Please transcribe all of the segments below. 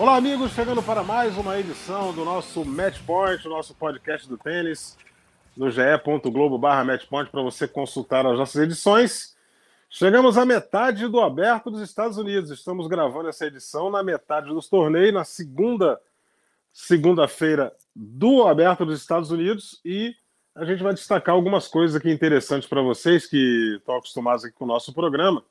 Olá, amigos, chegando para mais uma edição do nosso Match Point, o nosso podcast do tênis, no ge.globo.br matchpoint para você consultar as nossas edições. Chegamos à metade do aberto dos Estados Unidos. Estamos gravando essa edição na metade dos torneios, na segunda segunda-feira do aberto dos Estados Unidos e a gente vai destacar algumas coisas aqui interessantes para vocês que estão acostumados aqui com o nosso programa.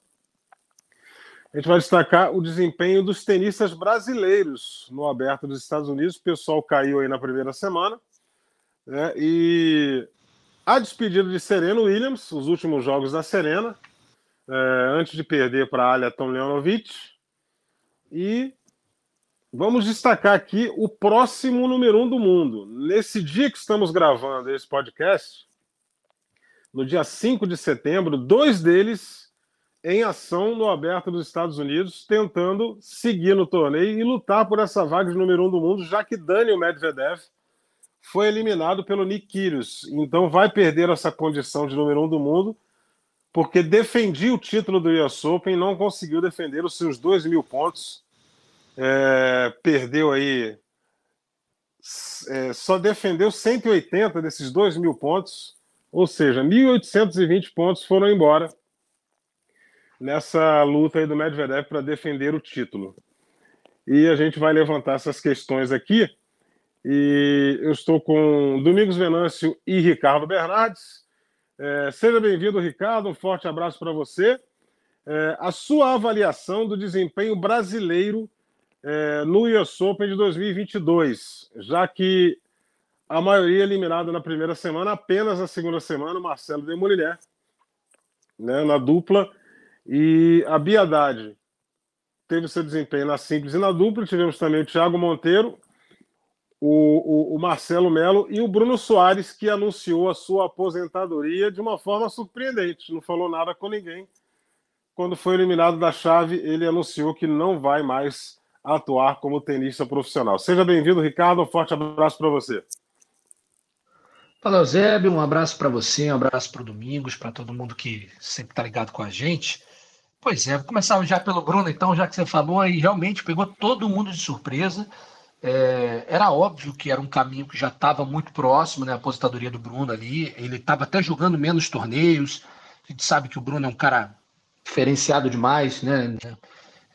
A gente vai destacar o desempenho dos tenistas brasileiros no Aberto dos Estados Unidos. O pessoal caiu aí na primeira semana. Né? E a despedida de Serena Williams, os últimos jogos da Serena, é, antes de perder para a Alia Tomljanovic. E vamos destacar aqui o próximo número um do mundo. Nesse dia que estamos gravando esse podcast, no dia 5 de setembro, dois deles em ação no aberto dos Estados Unidos, tentando seguir no torneio e lutar por essa vaga de número um do mundo, já que Daniel Medvedev foi eliminado pelo Nick Kyrgios. Então vai perder essa condição de número um do mundo, porque defendia o título do US Open, não conseguiu defender os seus dois mil pontos, é, perdeu aí, é, só defendeu 180 desses dois mil pontos, ou seja, 1.820 pontos foram embora nessa luta aí do Medvedev para defender o título. E a gente vai levantar essas questões aqui. E eu estou com Domingos Venâncio e Ricardo Bernardes. É, seja bem-vindo, Ricardo. Um forte abraço para você. É, a sua avaliação do desempenho brasileiro é, no US Open de 2022, já que a maioria eliminada na primeira semana, apenas na segunda semana, Marcelo Demoliner, né, na dupla, e a Bia Haddad teve seu desempenho na simples e na dupla. Tivemos também o Thiago Monteiro, o, o, o, Marcelo Melo e o Bruno Soares, que anunciou a sua aposentadoria de uma forma surpreendente. Não falou nada com ninguém. Quando foi eliminado da chave, ele anunciou que não vai mais atuar como tenista profissional. Seja bem-vindo, Ricardo. Um forte abraço para você. Fala, Eusébio. Um abraço para você, um abraço para o Domingos, para todo mundo que sempre está ligado com a gente. Pois é, vou começar já pelo Bruno, então, já que você falou, e realmente pegou todo mundo de surpresa. É, era óbvio que era um caminho que já estava muito próximo, né? A aposentadoria do Bruno ali. Ele estava até jogando menos torneios. A gente sabe que o Bruno é um cara diferenciado demais, né?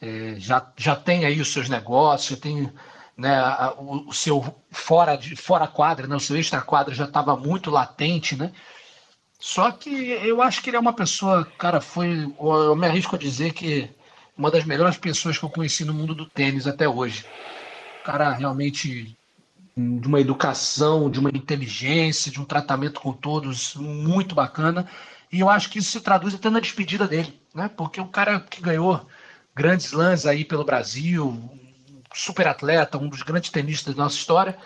É, já, já tem aí os seus negócios, tem né, o, o, seu fora de fora quadra, né? O seu extra quadra já estava muito latente, né? Só que eu acho que ele é uma pessoa, cara, foi. Eu me arrisco a dizer que uma das melhores pessoas que eu conheci no mundo do tênis até hoje. Cara, realmente de uma educação, de uma inteligência, de um tratamento com todos muito bacana. E eu acho que isso se traduz até na despedida dele, né? Porque o cara que ganhou grandes lãs aí pelo Brasil, super atleta, um dos grandes tenistas da nossa história,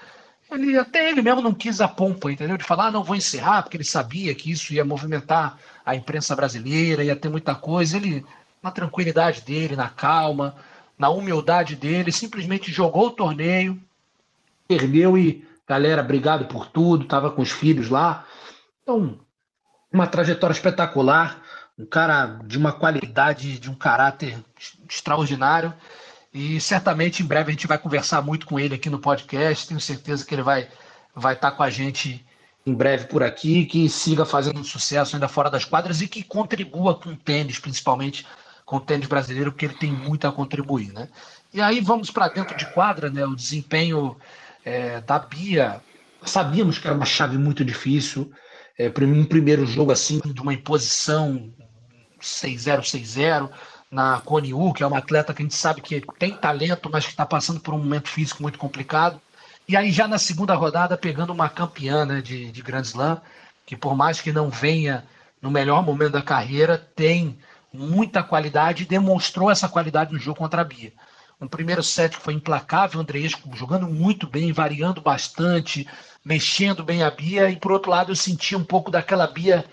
ele até ele mesmo não quis a pompa, entendeu? De falar, ah, não vou encerrar, porque ele sabia que isso ia movimentar a imprensa brasileira, ia ter muita coisa. Ele, na tranquilidade dele, na calma, na humildade dele, simplesmente jogou o torneio, perdeu e, galera, obrigado por tudo, estava com os filhos lá. Então, uma trajetória espetacular, um cara de uma qualidade, de um caráter extraordinário. E certamente em breve a gente vai conversar muito com ele aqui no podcast. Tenho certeza que ele vai vai estar com a gente em breve por aqui, que siga fazendo sucesso ainda fora das quadras e que contribua com o tênis, principalmente com o tênis brasileiro, porque ele tem muito a contribuir, né? E aí vamos para dentro de quadra, né? O desempenho é, da Bia, sabíamos que era uma chave muito difícil. É, um primeiro jogo assim, de uma imposição 6-0, 6-0 na Cone U, que é uma atleta que a gente sabe que tem talento, mas que está passando por um momento físico muito complicado. E aí, já na segunda rodada, pegando uma campeã né, de, de Grand Slam, que por mais que não venha no melhor momento da carreira, tem muita qualidade e demonstrou essa qualidade no jogo contra a Bia. Um primeiro set que foi implacável, o Andreesco jogando muito bem, variando bastante, mexendo bem a Bia, e por outro lado eu senti um pouco daquela Bia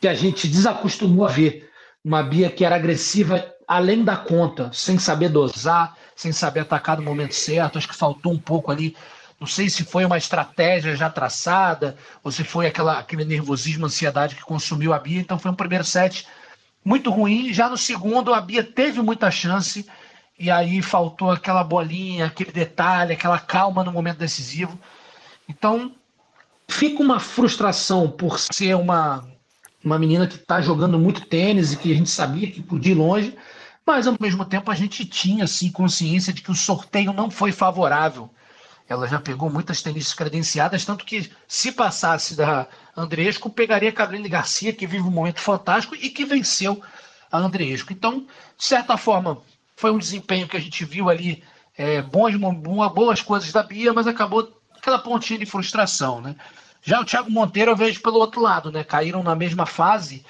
que a gente desacostumou a ver. Uma Bia que era agressiva além da conta, sem saber dosar, sem saber atacar no momento certo. Acho que faltou um pouco ali. Não sei se foi uma estratégia já traçada, ou se foi aquela, aquele nervosismo, ansiedade que consumiu a Bia. Então foi um primeiro set muito ruim. Já no segundo, a Bia teve muita chance, e aí faltou aquela bolinha, aquele detalhe, aquela calma no momento decisivo. Então, fica uma frustração por ser uma, uma menina que está jogando muito tênis e que a gente sabia que podia ir longe, mas ao mesmo tempo a gente tinha assim, consciência de que o sorteio não foi favorável. Ela já pegou muitas tenistas credenciadas, tanto que se passasse da Andresco, pegaria a Caroline Garcia, que vive um momento fantástico e que venceu a Andresco. Então, de certa forma, foi um desempenho que a gente viu ali, é, bons, boas coisas da Bia, mas acabou aquela pontinha de frustração, né? Já o Thiago Monteiro eu vejo pelo outro lado, né? Caíram na mesma fase,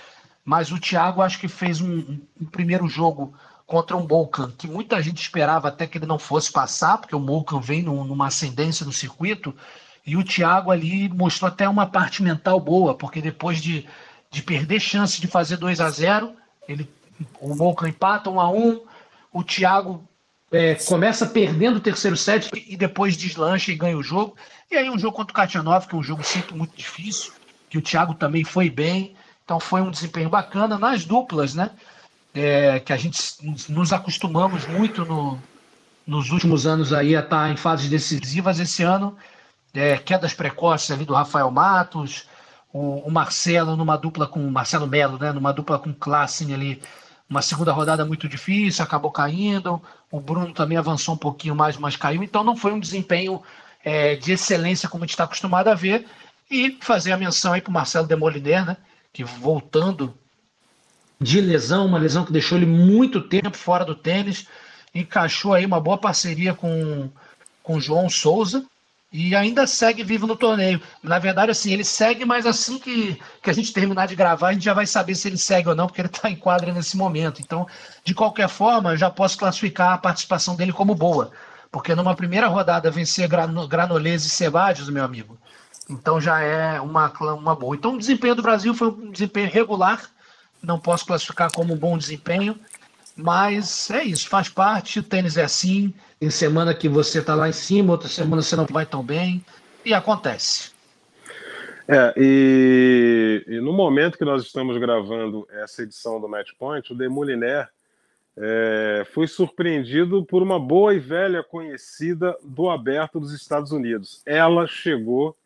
mas o Thiago acho que fez um, um primeiro jogo contra um Molcan, que muita gente esperava até que ele não fosse passar, porque o Molcan vem num, numa ascendência no circuito, e o Thiago ali mostrou até uma parte mental boa, porque depois de, de perder chance de fazer 2 a 0 ele, o Molcan empata 1 a 1 o Thiago é, começa perdendo o terceiro set e depois deslancha e ganha o jogo. E aí um jogo contra o Katianov, que é um jogo sempre muito difícil, que o Thiago também foi bem. Então foi um desempenho bacana nas duplas, né? É, que a gente nos acostumamos muito no, nos últimos anos aí a estar em fases decisivas. Esse ano, é, quedas precoces ali do Rafael Matos, o, o Marcelo numa dupla com Marcelo Melo, né? Numa dupla com Klassen ali uma segunda rodada muito difícil, acabou caindo. O Bruno também avançou um pouquinho mais, mas caiu. Então não foi um desempenho é, de excelência como a gente está acostumado a ver. E fazer a menção aí para o Marcelo Demoliner, né? Que voltando de lesão, uma lesão que deixou ele muito tempo fora do tênis, encaixou aí uma boa parceria com, com o João Souza, e ainda segue vivo no torneio. Na verdade, assim, ele segue, mas assim que, que a gente terminar de gravar, a gente já vai saber se ele segue ou não, porque ele está em quadra nesse momento. Então, de qualquer forma, eu já posso classificar a participação dele como boa. Porque numa primeira rodada vencer Granolese e Sebadios, meu amigo, então já é uma, uma boa. Então o desempenho do Brasil foi um desempenho regular, não posso classificar como um bom desempenho, mas é isso, faz parte, o tênis é assim, tem semana que você está lá em cima, outra semana você não vai tão bem, e acontece. É, e, e no momento que nós estamos gravando essa edição do Match Point, o Demoliner é, foi surpreendido por uma boa e velha conhecida do aberto dos Estados Unidos. Ela chegou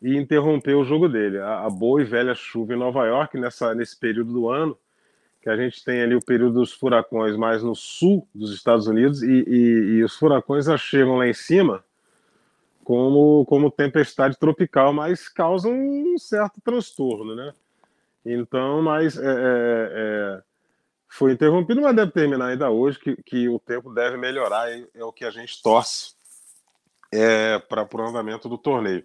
e interrompeu o jogo dele. A, a boa e velha chuva em Nova York, nessa, nesse período do ano, que a gente tem ali o período dos furacões mais no sul dos Estados Unidos e, e, e os furacões já chegam lá em cima como, como tempestade tropical, mas causam um certo transtorno, né? Então, mas é, é, é, foi interrompido, mas deve terminar ainda hoje, que, que o tempo deve melhorar, é, é o que a gente torce é, para o andamento do torneio.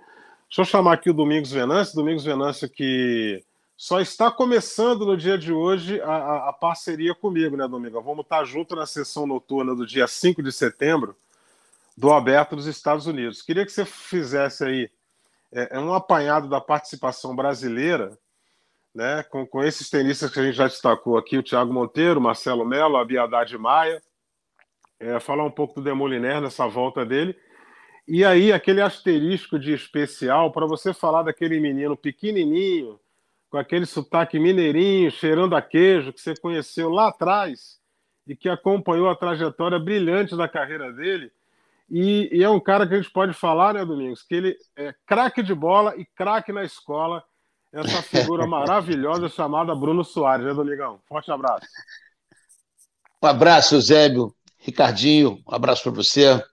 Deixa eu chamar aqui o Domingos Venâncio, Domingos Venâncio que só está começando no dia de hoje a, a, a parceria comigo, né, Domingo? Vamos estar junto na sessão noturna do dia 5 de setembro do Aberto dos Estados Unidos. Queria que você fizesse aí é, é um apanhado da participação brasileira, né, com, com esses tenistas que a gente já destacou aqui, o Thiago Monteiro, Marcelo Mello, a Biadade Maia, é, falar um pouco do Demoliner nessa volta dele, e aí aquele asterisco de especial para você falar daquele menino pequenininho, com aquele sotaque mineirinho, cheirando a queijo, que você conheceu lá atrás e que acompanhou a trajetória brilhante da carreira dele. E, e é um cara que a gente pode falar, né, Domingos, que ele é craque de bola e craque na escola. Essa figura maravilhosa chamada Bruno Soares, né, Domingão? Forte abraço. Um abraço, Eusébio, Ricardinho, um abraço para você,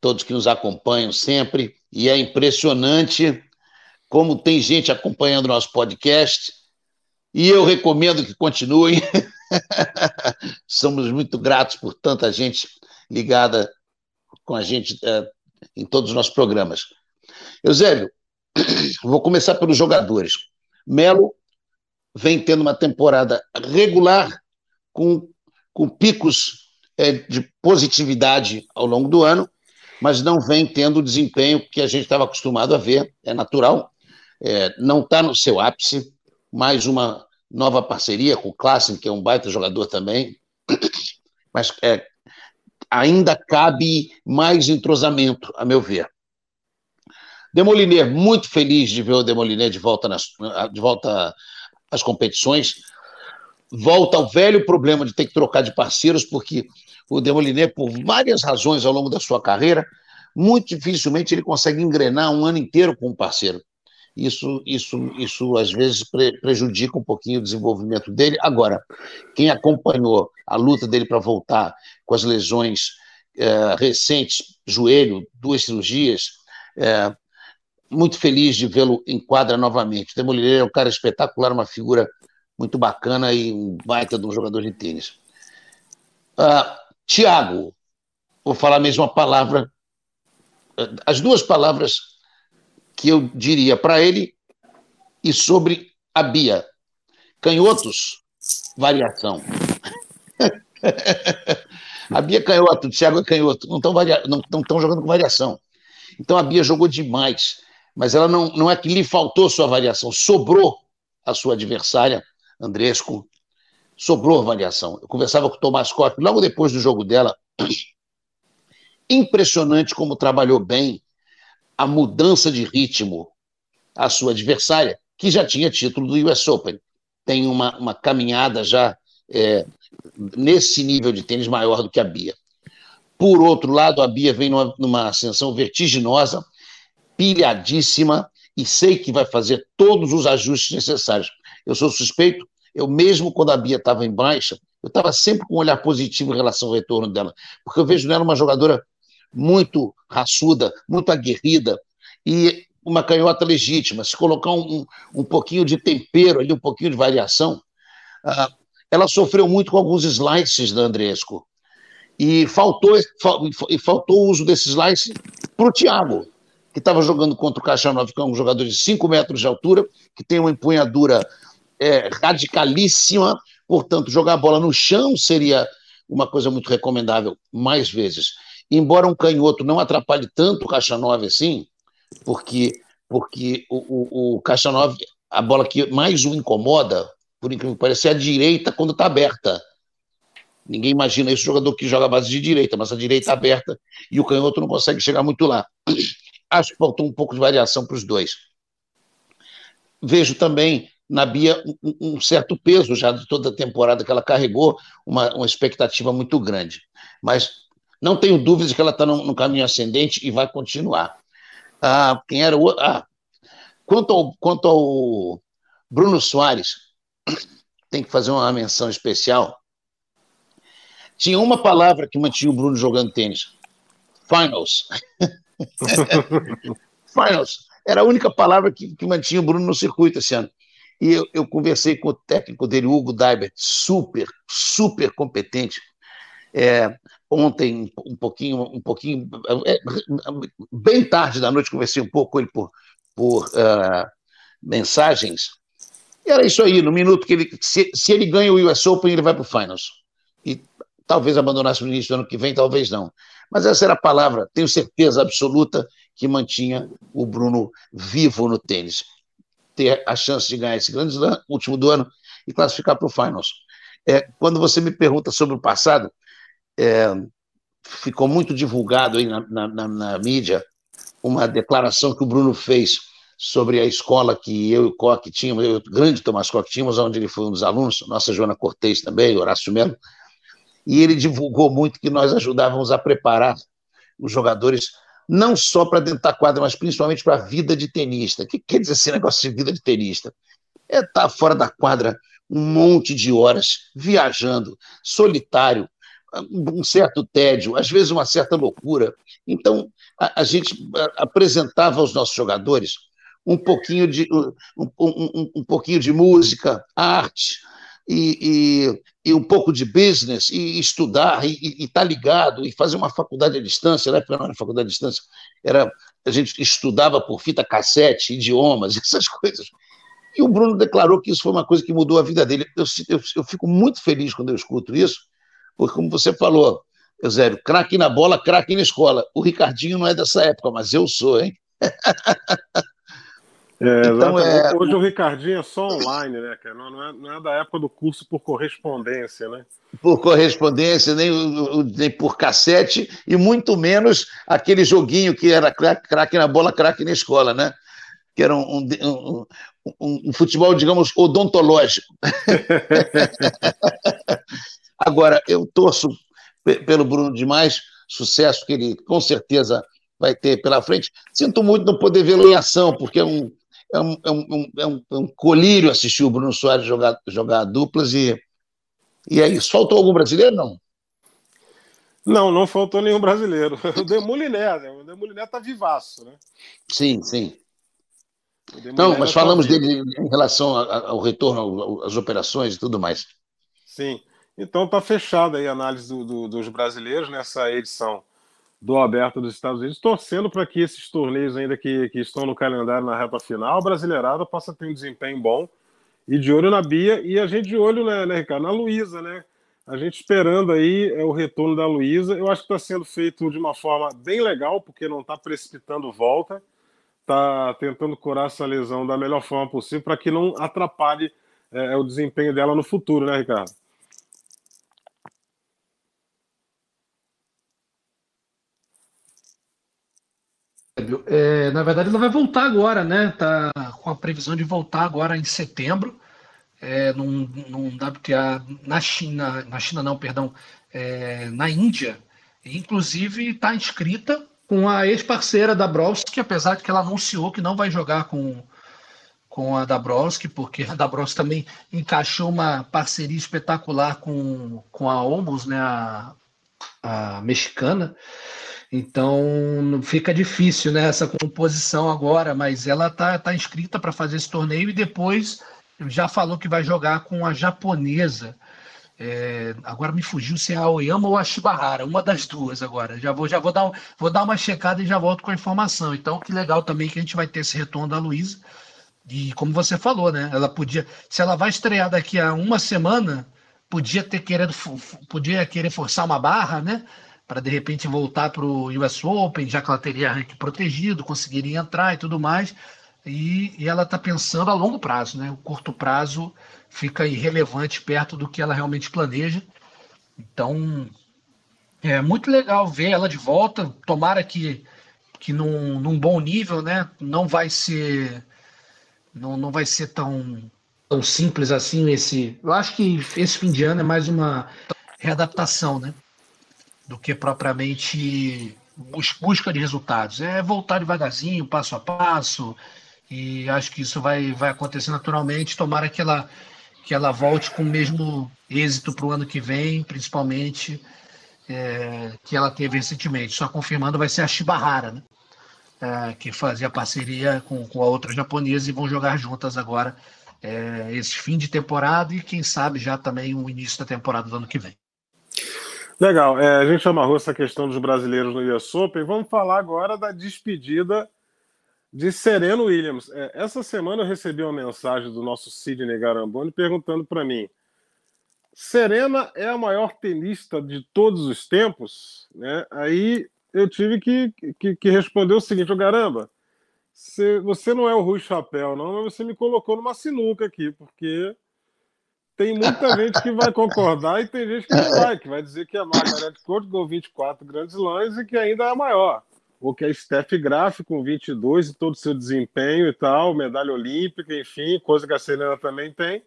todos que nos acompanham sempre. E é impressionante como tem gente acompanhando nosso podcast, e eu recomendo que continuem. Somos muito gratos por tanta gente ligada com a gente é, em todos os nossos programas. Eusébio, vou começar pelos jogadores. Melo vem tendo uma temporada regular, com, com picos é, de positividade ao longo do ano, mas não vem tendo o desempenho que a gente estava acostumado a ver, é natural. É, não está no seu ápice, mais uma nova parceria com o Klassen, que é um baita jogador também, mas é, ainda cabe mais entrosamento, a meu ver. Demoliner, muito feliz de ver o Demoliner de volta, nas, de volta às competições. Volta ao velho problema de ter que trocar de parceiros, porque o Demoliner, por várias razões ao longo da sua carreira, muito dificilmente ele consegue engrenar um ano inteiro com um parceiro. Isso, isso, isso às vezes pre prejudica um pouquinho o desenvolvimento dele. Agora, quem acompanhou a luta dele para voltar com as lesões é, recentes, joelho, duas cirurgias, é, muito feliz de vê-lo em quadra novamente. O Demoliner é um cara espetacular, uma figura muito bacana e um baita de um jogador de tênis. Uh, Tiago, vou falar a mesma palavra, as duas palavras que eu diria para ele e sobre a Bia. Canhotos, variação. a Bia é canhoto, o Thiago é canhoto, não estão não, jogando com variação. Então a Bia jogou demais, mas ela não, não é que lhe faltou sua variação, sobrou a sua adversária, Andresco, sobrou variação. Eu conversava com o Tomás Costa logo depois do jogo dela. Impressionante como trabalhou bem a mudança de ritmo à sua adversária, que já tinha título do US Open. Tem uma, uma caminhada já é, nesse nível de tênis maior do que a Bia. Por outro lado, a Bia vem numa, numa ascensão vertiginosa, pilhadíssima, e sei que vai fazer todos os ajustes necessários. Eu sou suspeito eu mesmo quando a Bia estava em baixa, eu estava sempre com um olhar positivo em relação ao retorno dela, porque eu vejo nela uma jogadora muito raçuda, muito aguerrida e uma canhota legítima. Se colocar um, um pouquinho de tempero ali, um pouquinho de variação, uh, ela sofreu muito com alguns slices da Andresco. E faltou, e faltou o uso desses slices para o Thiago, que estava jogando contra o 9, que é um jogador de 5 metros de altura, que tem uma empunhadura é, radicalíssima, portanto, jogar a bola no chão seria uma coisa muito recomendável mais vezes. Embora um canhoto não atrapalhe tanto o Caixa 9 assim, porque, porque o, o, o Caixa 9, a bola que mais o incomoda, por incrível que pareça, é a direita quando está aberta. Ninguém imagina isso, jogador que joga a base de direita, mas a direita aberta e o canhoto não consegue chegar muito lá. Acho que faltou um pouco de variação para os dois. Vejo também na Bia um, um, certo peso já de toda a temporada que ela carregou, uma, uma expectativa muito grande. Mas não tenho dúvidas que ela está no, no, caminho ascendente e vai continuar. Ah, quem era o. Ah, quanto, ao, quanto ao Bruno Soares, tem que fazer uma menção especial. Tinha uma palavra que mantinha o Bruno jogando tênis: finals. finals. Era a única palavra que, que mantinha o Bruno no circuito esse ano. E eu, eu conversei com o técnico dele, Hugo Daibert, super, super competente. É, ontem, um pouquinho, um pouquinho, é, bem tarde da noite, conversei um pouco com ele por, por uh, mensagens. E era isso aí, no minuto que ele. Se, se ele ganha o US Open, ele vai para o Finals. E talvez abandonasse no início do ano que vem, talvez não. Mas essa era a palavra, tenho certeza absoluta que mantinha o Bruno vivo no tênis ter a chance de ganhar esse grande slam, último do ano, e classificar para o Finals. É, quando você me pergunta sobre o passado, é, ficou muito divulgado aí na, na, na, na, mídia uma declaração que o Bruno fez sobre a escola que eu e o Coque tínhamos, eu, o grande Tomás Coque tínhamos, onde ele foi um dos alunos, nossa Joana Cortez também, Horácio Melo, e ele divulgou muito que nós ajudávamos a preparar os jogadores não só para dentro da quadra, mas principalmente para a vida de tenista. O que quer dizer esse negócio de vida de tenista? É estar tá fora da quadra um monte de horas, viajando, solitário, um certo tédio, às vezes uma certa loucura. Então, a, a gente apresentava aos nossos jogadores um pouquinho de, um, um, um pouquinho de música, arte, e, e, e, um pouco de business, e estudar, e estar tá ligado, e fazer uma faculdade à distância, né? Porque não era faculdade à distância, era, a gente estudava por fita cassete, idiomas, essas coisas. E o Bruno declarou que isso foi uma coisa que mudou a vida dele. Eu, eu, eu fico muito feliz quando eu escuto isso, porque, como você falou, Eusébio, craque na bola, craque na escola. O Ricardinho não é dessa época, mas eu sou, hein? É, então, é... Hoje o Ricardinho é só online, né, cara? Não, não, é, não é da época do curso por correspondência, né? Por correspondência, nem, nem por cassete, e muito menos aquele joguinho que era craque, craque na bola, craque na escola, né? Que era um, um, um, um futebol, digamos, odontológico. Agora, eu torço pelo Bruno demais, sucesso que ele com certeza vai ter pela frente. Sinto muito não poder vê-lo em ação, porque é um, é um, é um, é um, é um colírio assistir o Bruno Soares jogar, jogar duplas e, e é isso. Faltou algum brasileiro, não? Não, não faltou nenhum brasileiro. O Demoliné, né? O Demoliné tá vivaço, né? Sim, sim. Não, mas tá falamos tá dele em relação ao retorno às operações e tudo mais. Sim. Então tá fechada aí a análise do, do, dos brasileiros nessa edição do Aberto dos Estados Unidos, torcendo para que esses torneios ainda que, que estão no calendário na reta final, a Brasileirada possa ter um desempenho bom e de olho na Bia e a gente de olho, né, né Ricardo, na Luísa, né? A gente esperando aí é, o retorno da Luísa. Eu acho que está sendo feito de uma forma bem legal, porque não está precipitando volta, está tentando curar essa lesão da melhor forma possível para que não atrapalhe é, o desempenho dela no futuro, né, Ricardo? É, na verdade, ela vai voltar agora, né? Tá com a previsão de voltar agora em setembro, é, num, num WTA na China, na China não, perdão, é, na Índia. Inclusive está inscrita com a ex-parceira da Browski, apesar de que ela anunciou que não vai jogar com, com a Dabrowski, porque a Dabrowski também encaixou uma parceria espetacular com, com a Omos, né, a, a mexicana. Então fica difícil né, essa composição agora, mas ela tá, tá inscrita para fazer esse torneio e depois já falou que vai jogar com a japonesa. É, agora me fugiu se é a Oyama ou a Shibahara, uma das duas agora. Já vou, já vou dar, vou dar uma checada e já volto com a informação. Então, que legal também que a gente vai ter esse retorno da Luísa. E como você falou, né? Ela podia, se ela vai estrear daqui a uma semana, podia ter querendo, podia querer forçar uma barra, né? Para de repente voltar para o US Open, já que ela teria ranking protegido, conseguiria entrar e tudo mais. E, e ela está pensando a longo prazo, né? O curto prazo fica irrelevante perto do que ela realmente planeja. Então, é muito legal ver ela de volta. Tomara que, que num, num bom nível, né? Não vai ser não, não vai ser tão, tão simples assim esse. Eu acho que esse fim de ano é mais uma readaptação, né? Do que propriamente busca de resultados. É voltar devagarzinho, passo a passo, e acho que isso vai, vai acontecer naturalmente. Tomara que ela, que ela volte com o mesmo êxito para o ano que vem, principalmente é, que ela teve recentemente. Só confirmando, vai ser a Shibahara, né? É, que fazia parceria com, com a outra japonesa e vão jogar juntas agora é, esse fim de temporada e quem sabe já também o início da temporada do ano que vem. Legal, é, a gente amarrou essa questão dos brasileiros no US Open. Vamos falar agora da despedida de Sereno Williams. É, essa semana eu recebi uma mensagem do nosso Sidney Garamboni perguntando para mim: Serena é a maior tenista de todos os tempos? Né? Aí eu tive que, que, que responder o seguinte: Garamba, você, você não é o Rui Chapéu, não, mas você me colocou numa sinuca aqui, porque tem muita gente que vai concordar e tem gente que não vai, que vai dizer que a Margaret Court ganhou 24 grandes lãs e que ainda é a maior. Ou que a Steph Graf com 22 e todo o seu desempenho e tal, medalha olímpica, enfim, coisa que a Serena também tem.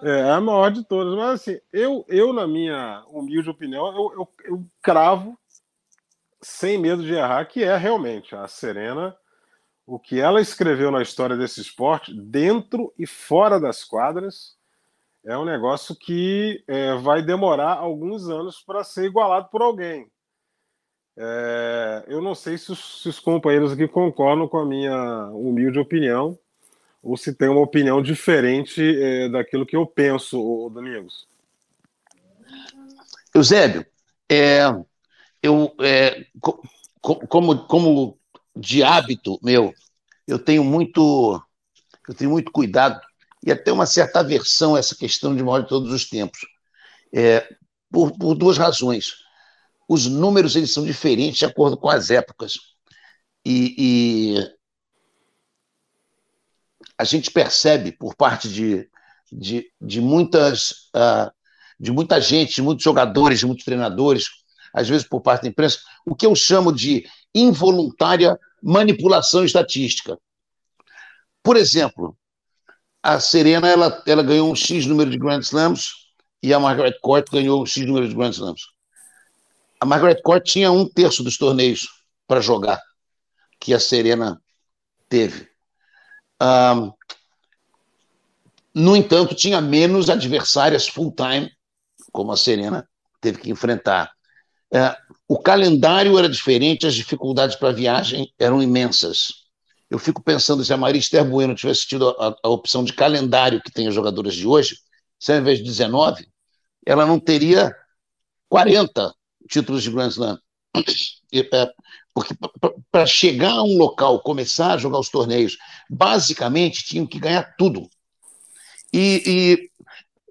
É a maior de todas. Mas assim, eu, eu na minha humilde opinião, eu, eu, eu cravo, sem medo de errar, que é realmente a Serena o que ela escreveu na história desse esporte, dentro e fora das quadras, é um negócio que é, vai demorar alguns anos para ser igualado por alguém. É, eu não sei se os, se os, companheiros aqui concordam com a minha humilde opinião ou se tem uma opinião diferente é, daquilo que eu penso, Domingos. Eusébio, é, eu, é, como, como de hábito meu, eu tenho muito, eu tenho muito cuidado e até uma certa aversão a essa questão de maior de todos os tempos, é, por, por duas razões. os números eles são diferentes de acordo com as épocas. E, e a gente percebe por parte de, de, de muitas uh, de muita gente, de muitos jogadores, de muitos treinadores, às vezes por parte da imprensa, o que eu chamo de involuntária manipulação estatística. Por exemplo, a Serena ela, ela ganhou um X número de Grand Slams e a Margaret Court ganhou um X número de Grand Slams. A Margaret Court tinha um terço dos torneios para jogar que a Serena teve. Um, no entanto, tinha menos adversárias full-time, como a Serena teve que enfrentar. É, o calendário era diferente, as dificuldades para a viagem eram imensas. Eu fico pensando se a Maria Bueno tivesse tido a, a, opção de calendário que tem as jogadoras de hoje, se ao invés de 19, ela não teria 40 títulos de Grand Slam. É, porque para chegar a um local, começar a jogar os torneios, basicamente tinham que ganhar tudo. E, e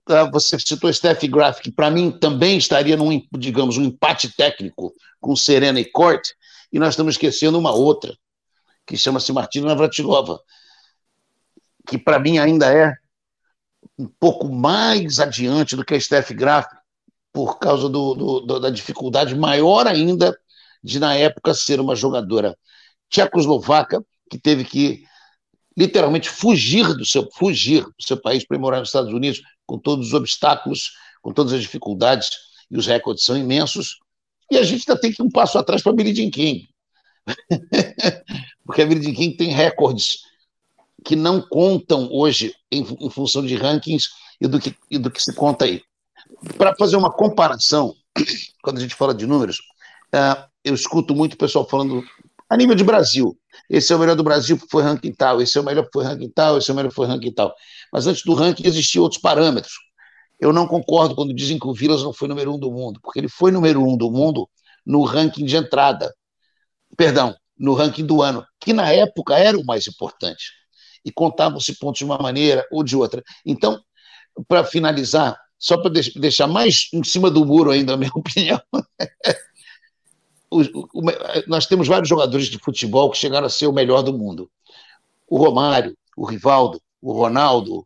ah, você citou Steph Graf, que para mim também estaria num, digamos, um empate técnico com Serena e Court, e nós estamos esquecendo uma outra, que chama-se Martina Navratilova, que para mim ainda é um pouco mais adiante do que a Steph Graf, por causa do, do, da dificuldade maior ainda de, na época, ser uma jogadora tchecoslovaca, que teve que literalmente fugir do seu fugir do seu país para morar nos Estados Unidos com todos os obstáculos, com todas as dificuldades e os recordes são imensos. E a gente ainda tem que ir um passo atrás para Billie Jean King. Porque a Billie Jean King tem recordes que não contam hoje em, em função de rankings e do que, e do que se conta aí. Para fazer uma comparação, quando a gente fala de números, uh, eu escuto muito o pessoal falando a nível de Brasil. Esse é o melhor do Brasil porque foi ranking tal, esse é o melhor porque foi ranking tal, esse é o melhor porque foi ranking tal. Mas antes do ranking existiam outros parâmetros. Eu não concordo quando dizem que o Vilas não foi número um do mundo, porque ele foi número um do mundo no ranking de entrada. Perdão, no ranking do ano, que na época era o mais importante. E contavam-se pontos de uma maneira ou de outra. Então, para finalizar, só para deixar mais em cima do muro ainda a minha opinião, nós temos vários jogadores de futebol que chegaram a ser o melhor do mundo. O Romário, o Rivaldo, o Ronaldo,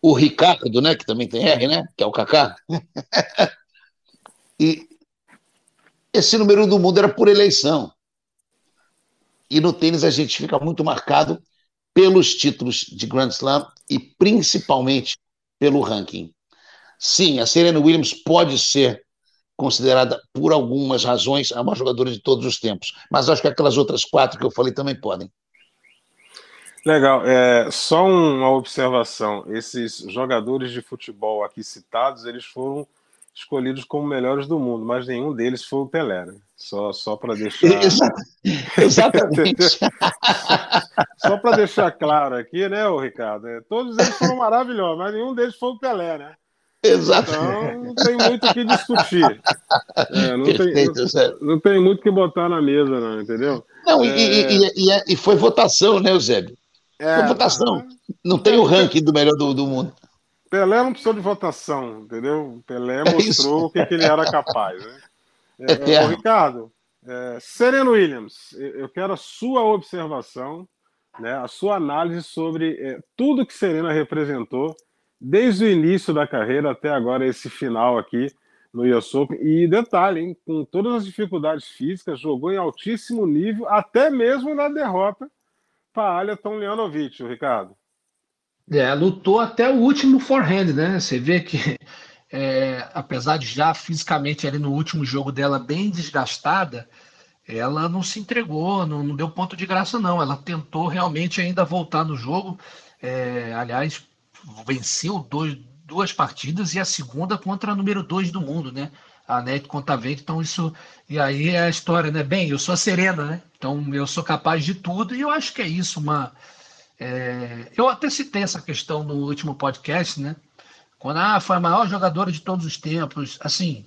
o Ricardo, né, que também tem R, né, que é o Kaká. e esse número do mundo era por eleição. E no tênis a gente fica muito marcado pelos títulos de Grand Slam e principalmente pelo ranking. Sim, a Serena Williams pode ser considerada, por algumas razões, a maior jogadora de todos os tempos. Mas acho que aquelas outras quatro que eu falei também podem. Legal. É, só uma observação: esses jogadores de futebol aqui citados, eles foram escolhidos como melhores do mundo, mas nenhum deles foi o Pelé, né? Só, só para deixar. Exatamente. só para deixar claro aqui, né, o Ricardo? É, todos eles foram maravilhosos, mas nenhum deles foi o Pelé, né? Exato. Então não tem muito o que discutir. É, não, Perfeito, tem, não, não, tem muito o que botar na mesa, não, entendeu? Não, é... e, e, e, e, foi votação, né, Eusébio? É, foi votação. Não tem o ranking do melhor do, do mundo. Pelé não precisou de votação, entendeu? Pelé é mostrou o que, que, ele era capaz. Né? É, é, Ricardo, é, Serena Williams, eu quero a sua observação, né, a sua análise sobre é, tudo que Serena representou desde o início da carreira até agora, esse final aqui no US Open. E detalhe, hein, com todas as dificuldades físicas, jogou em altíssimo nível, até mesmo na derrota para Alia Tomljanovic, Ricardo. É, lutou até o último forehand, né? Você vê que, é, apesar de já fisicamente ali no último jogo dela bem desgastada, ela não se entregou, não, não deu ponto de graça, não. Ela tentou realmente ainda voltar no jogo. É, aliás, venceu dois, duas partidas e a segunda contra a número dois do mundo, né? A Net Contavento, então isso. E aí é a história, né? Bem, eu sou a Serena, né? Então eu sou capaz de tudo e eu acho que é isso, uma. É... Eu até citei essa questão no último podcast, né? Quando ah, foi a maior jogadora de todos os tempos. Assim,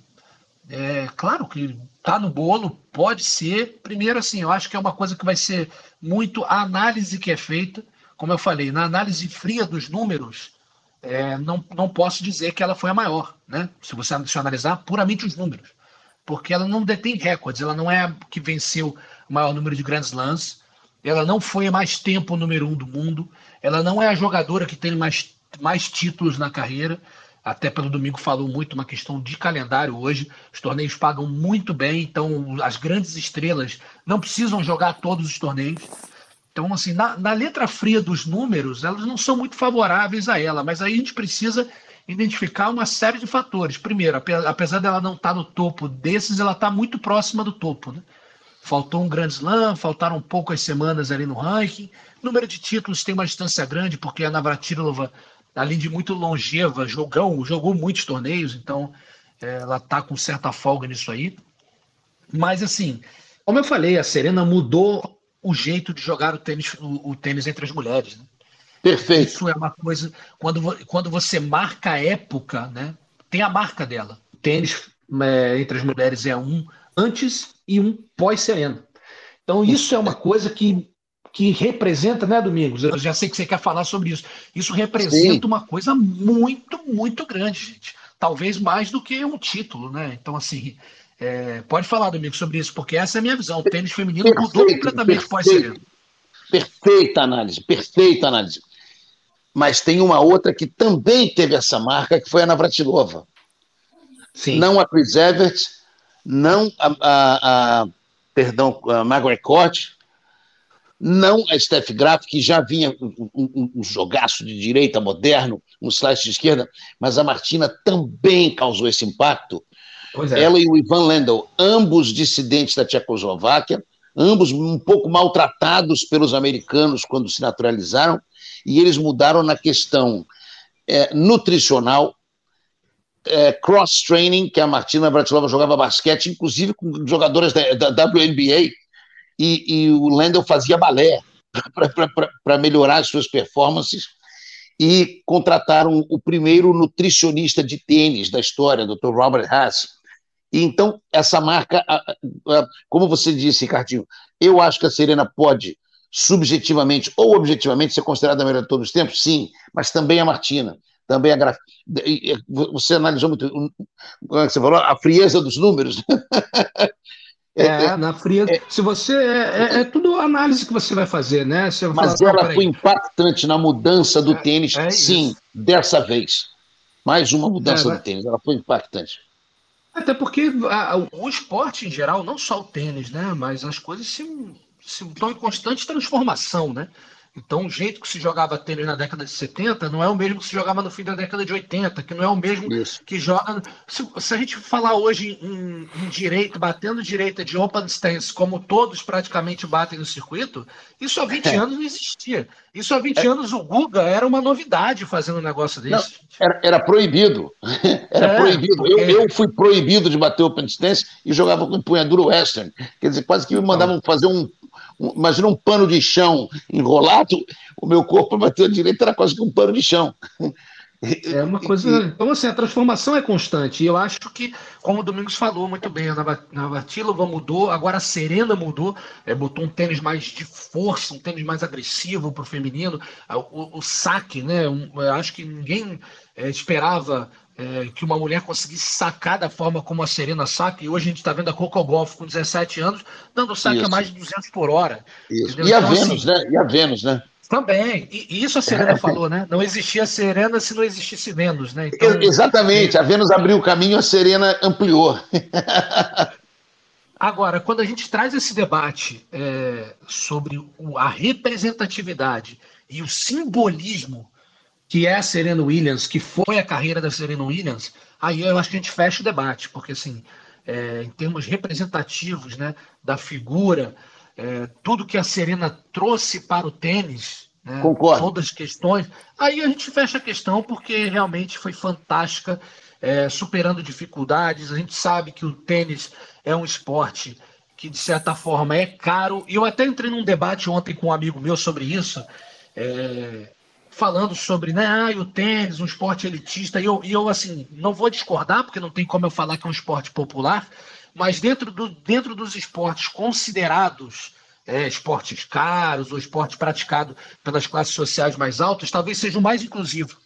é claro que tá no bolo, pode ser. Primeiro, assim, eu acho que é uma coisa que vai ser muito a análise que é feita como eu falei, na análise fria dos números, é, não, não posso dizer que ela foi a maior, né? Se você, analisar puramente os números. porque ela não detém recordes, ela não é a que venceu o maior número de Grand Slams, ela não foi mais tempo número um do mundo, ela não é a jogadora que tem mais, mais títulos na carreira, até pelo domingo falou muito uma questão de calendário hoje. Os torneios pagam muito bem, então as grandes estrelas não precisam jogar todos os torneios. Então, assim, na, na, letra fria dos números, elas não são muito favoráveis a ela, mas aí a gente precisa identificar uma série de fatores. Primeiro, apesar dela não estar no topo desses, ela está muito próxima do topo. Né? Faltou um grande slam, faltaram poucas semanas ali no ranking. Número de títulos tem uma distância grande, porque a Navratilova além de muito longeva, jogou, jogou muitos torneios, então é, ela está com certa folga nisso aí. Mas assim, como eu falei, a Serena mudou o jeito de jogar o tênis, o, o tênis entre as mulheres. Né? Perfeito. Isso é uma coisa. Quando, quando você marca a época, né? Tem a marca dela. O tênis é, entre as mulheres é um antes e um pós-Serena. Então, isso é uma coisa que que representa, né, Domingos? Eu já sei que você quer falar sobre isso. Isso representa Sim. uma coisa muito, muito grande, gente. Talvez mais do que um título, né? Então, assim, é, pode falar, Domingos, sobre isso, porque essa é a minha visão. O tênis feminino perfeito, mudou completamente pós-sereno. Perfeita análise, perfeita análise. Mas tem uma outra que também teve essa marca, que foi a Navratilova. Sim. Não a Chris Evert, não a, a, a perdão, a Margaret Court, não a Steph Graf, que já vinha um, um, um, jogaço de direita moderno, um slice de esquerda, mas a Martina também causou esse impacto. É. Ela e o Ivan Lendl, ambos dissidentes da Tchecoslováquia, ambos um pouco maltratados pelos americanos quando se naturalizaram, e eles mudaram na questão é, nutricional, é, cross-training, que a Martina Bratilova jogava basquete, inclusive com jogadoras da, da WNBA, e, e o Lendl fazia balé para melhorar as suas performances e contrataram o primeiro nutricionista de tênis da história, Dr. Robert Haas. E então, essa marca, como você disse, Ricardinho, eu acho que a Serena pode, subjetivamente ou objetivamente, ser considerada a melhor de todos os tempos, sim, mas também a Martina, também a Graf... Você analisou muito, como é que você falou, a frieza dos números. É, é, na fria. É, se você. É, é, é, tudo análise que você vai fazer, né? Você mas falar, ela foi impactante na mudança do é, tênis, é sim, dessa vez. Mais uma mudança do tênis, ela foi impactante. Até porque a, o esporte em geral, não só o tênis, né? Mas as coisas se, se estão em constante transformação, né? Então, o jeito que se jogava tênis na década de 70 não é o mesmo que se jogava no fim da década de 80, que não é o mesmo Isso. que joga. Se, se, a gente falar hoje em, em, direito, batendo direita de open stance, como todos praticamente batem no circuito, isso há 20 é. anos não existia. Isso há 20 é. anos o Guga era uma novidade fazendo um negócio desse. Não, era, era, proibido. Era é, proibido. Porque... Eu, eu, fui proibido de bater open stance e jogava com empunhadura western. Quer dizer, quase que me mandavam fazer um imagina um pano de chão enrolado, o meu corpo bateu direito, era quase que um pano de chão. É uma coisa. Então, assim, a transformação é constante. E eu acho que, como o Domingos falou muito bem, a Navatilova mudou, agora a Serena mudou, é, botou um tênis mais de força, um tênis mais agressivo para o feminino. O, o, saque, né? Um, acho que ninguém é, esperava é, que uma mulher conseguisse sacar da forma como a Serena saca, e hoje a gente está vendo a Coco Golf com 17 anos, dando saque a mais de 200 por hora. Isso. E a então, Vênus, assim, né? E a Vênus, né? Também, e, e isso a Serena é. falou, né? Não existia Serena se não existisse Vênus, né? Então, Exatamente, é... a Vênus abriu o caminho, a Serena ampliou. Agora, quando a gente traz esse debate é, sobre a representatividade e o simbolismo que é a Serena Williams, que foi a carreira da Serena Williams, aí eu acho que a gente fecha o debate, porque assim, é, em termos representativos, né, da figura, é, tudo que a Serena trouxe para o tênis, né, Concordo. todas as questões, aí a gente fecha a questão porque realmente foi fantástica, é, superando dificuldades. A gente sabe que o tênis é um esporte que de certa forma é caro. E eu até entrei num debate ontem com um amigo meu sobre isso. É, falando sobre né, ah, o tênis, um esporte elitista, e eu, e eu assim, não vou discordar, porque não tem como eu falar que é um esporte popular, mas dentro, do, dentro dos esportes considerados é, esportes caros ou esporte praticado pelas classes sociais mais altas, talvez seja o mais inclusivo.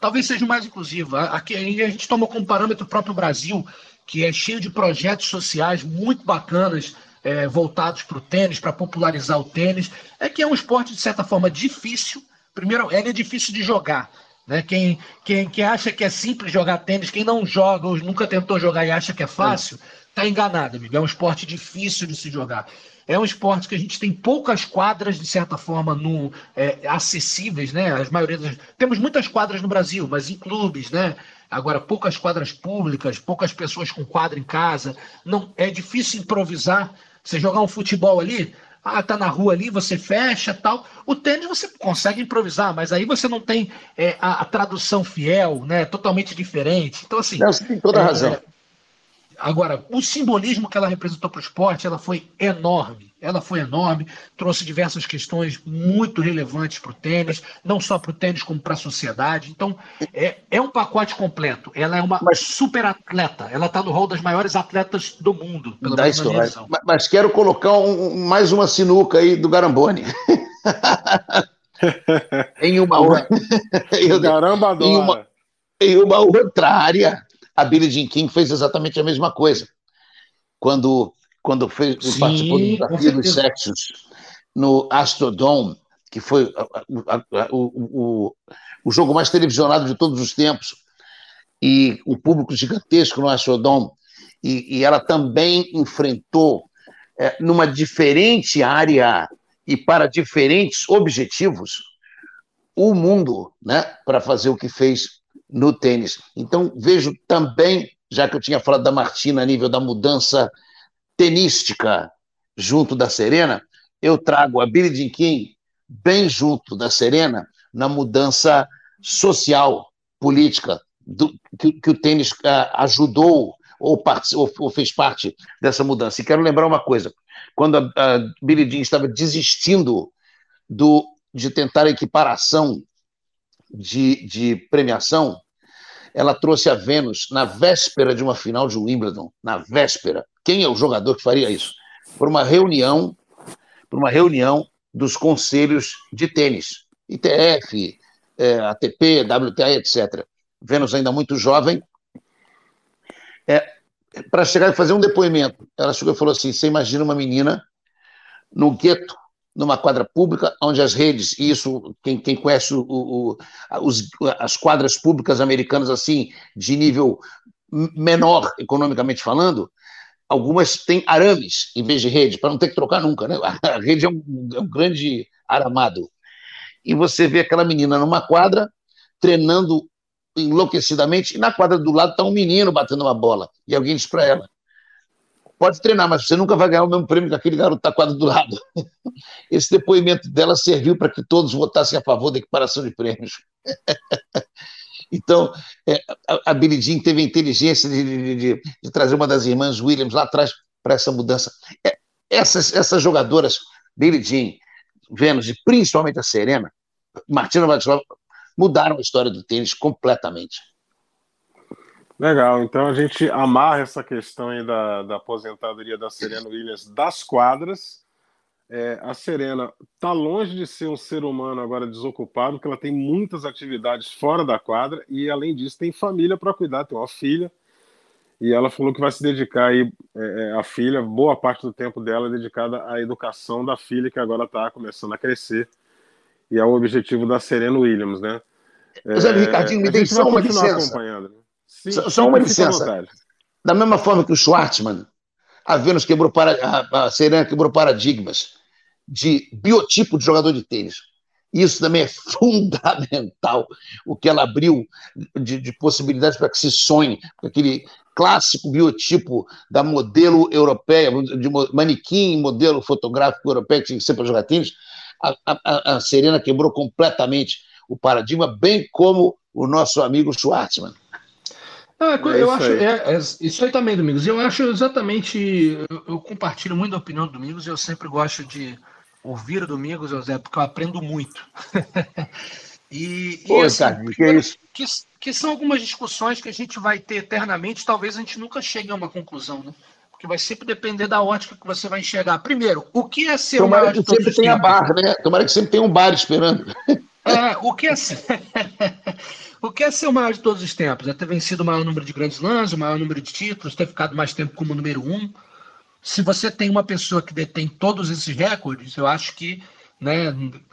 Talvez seja o mais inclusivo. Aqui a gente tomou como parâmetro o próprio Brasil, que é cheio de projetos sociais muito bacanas é, voltados para o tênis, para popularizar o tênis. É que é um esporte, de certa forma, difícil. Primeiro, ele é difícil de jogar. Né? Quem, quem, quem acha que é simples jogar tênis, quem não joga ou nunca tentou jogar e acha que é fácil, está enganado, amigo. É um esporte difícil de se jogar. É um esporte que a gente tem poucas quadras, de certa forma, no, é, acessíveis, né? As maioria das... Temos muitas quadras no Brasil, mas em clubes, né? Agora, poucas quadras públicas, poucas pessoas com quadra em casa. Não É difícil improvisar. Você jogar um futebol ali, ah, tá na rua ali, você fecha tal. O tênis você consegue improvisar, mas aí você não tem é, a, a, tradução fiel, né? Totalmente diferente. Então, assim. Não, você tem toda a é, razão. Agora, o simbolismo que ela representou para o esporte, ela foi enorme. Ela foi enorme, trouxe diversas questões muito relevantes para o tênis, não só para o tênis, como para a sociedade. Então, é, é um pacote completo. Ela é uma mas, super atleta. Ela está no rol das maiores atletas do mundo, pelo menos na mas, mas, quero colocar um, mais uma sinuca aí do Garambone. em uma outra. Caramba, em uma, em uma outra área a Billie Jean King fez exatamente a mesma coisa. Quando, quando fez, Sim, participou do desafio dos sexos no Astrodome, que foi a, a, o, o, o jogo mais televisionado de todos os tempos, e o público gigantesco no Astrodome, e, e ela também enfrentou, é, numa diferente área e para diferentes objetivos, o mundo, né, para fazer o que fez no tênis. Então, vejo também, já que eu tinha falado da Martina a nível da mudança tenística junto da Serena, eu trago a Billie Jean King bem junto da Serena na mudança social, política, do, que, que, o tênis uh, ajudou ou, ou, ou, fez parte dessa mudança. E quero lembrar uma coisa: quando a, a Billie Jean estava desistindo do, de tentar a equiparação de, de premiação, ela trouxe a Vênus na véspera de uma final de Wimbledon, na véspera. Quem é o jogador que faria isso? Por uma reunião, por uma reunião dos conselhos de tênis, ITF, é, ATP, WTA, etc. Vênus ainda muito jovem, é, para chegar e fazer um depoimento. Ela chegou e falou assim: você imagina uma menina no gueto numa quadra pública, onde as redes, e isso, quem, quem conhece o, o, os, as quadras públicas americanas, assim, de nível menor, economicamente falando, algumas têm arames em vez de rede, para não ter que trocar nunca, né? A rede é um, é um grande aramado. E você vê aquela menina numa quadra, treinando enlouquecidamente, e na quadra do lado está um menino batendo uma bola, e alguém diz para ela, pode treinar, mas você nunca vai ganhar o mesmo prêmio que aquele garoto está quadro do lado. Esse depoimento dela serviu para que todos votassem a favor da equiparação de prêmios. Então, é, a, Billie Jean teve a inteligência de, de, de, de, trazer uma das irmãs Williams lá atrás para essa mudança. É, essas, essas jogadoras, Billie Jean, Vênus e principalmente a Serena, Martina Vatilova, mudaram a história do tênis completamente. Legal, então a gente amarra essa questão aí da, da aposentadoria da Serena Williams das quadras. É, a Serena está longe de ser um ser humano agora desocupado, porque ela tem muitas atividades fora da quadra e, além disso, tem família para cuidar, tem uma filha. E ela falou que vai se dedicar aí, é, é, a filha, boa parte do tempo dela é dedicada à educação da filha, que agora está começando a crescer. E é o objetivo da Serena Williams, né? Mas, é, Ricardinho, me dê só uma licença. Acompanhando, né? Sim, só, só uma licença. Da mesma forma que o Schwartzman, a Vênus quebrou para, a, a Serena quebrou paradigmas de biotipo de jogador de tênis. Isso também é fundamental, o que ela abriu de, de possibilidades para que se sonhe, com aquele clássico biotipo da modelo europeia, de manequim, modelo fotográfico europeu que tinha que ser para jogar tênis. A, a, a Serena quebrou completamente o paradigma, bem como o nosso amigo Schwartzman. Ah, é eu acho, aí. É, é, isso aí também, Domingos. Eu acho exatamente. Eu, eu, compartilho muito a opinião do Domingos. Eu sempre gosto de ouvir o Domingos, José, porque eu aprendo muito. e, Pô, e assim, cara, que, é isso? Que, que são algumas discussões que a gente vai ter eternamente. Talvez a gente nunca chegue a uma conclusão, né? Porque vai sempre depender da ótica que você vai enxergar. Primeiro, o que é ser Tomara que sempre tenha bar, né? Tomara que sempre tenha um bar esperando. É, o que é, o que é ser o maior de todos os tempos? É ter vencido o maior número de grandes lãs, o maior número de títulos, ter ficado mais tempo como número um. Se você tem uma pessoa que detém todos esses recordes, eu acho que né,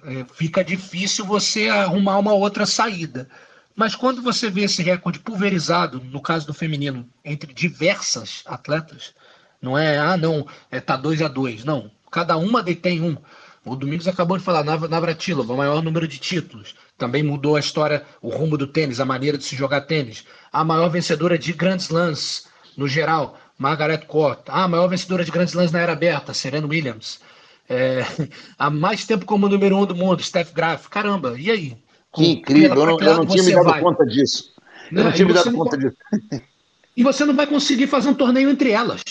é, fica difícil você arrumar uma outra saída. Mas quando você vê esse recorde pulverizado, no caso do feminino, entre diversas atletas, não é, ah, não, é, tá 2 a 2 Não, cada uma detém um. O Domingos acabou de falar, Navratilova, o maior número de títulos. Também mudou a história, o rumo do tênis, a maneira de se jogar tênis. A maior vencedora de Grand Slams, no geral, Margaret Court. A maior vencedora de Grand Slams na era aberta, Serena Williams. É, há mais tempo como número um do mundo, Steph Graf. Caramba, e aí? Que incrível, eu não, eu não tinha me dado vai? conta disso. Eu não, não tinha me dado conta disso. E você não vai conseguir fazer um torneio entre elas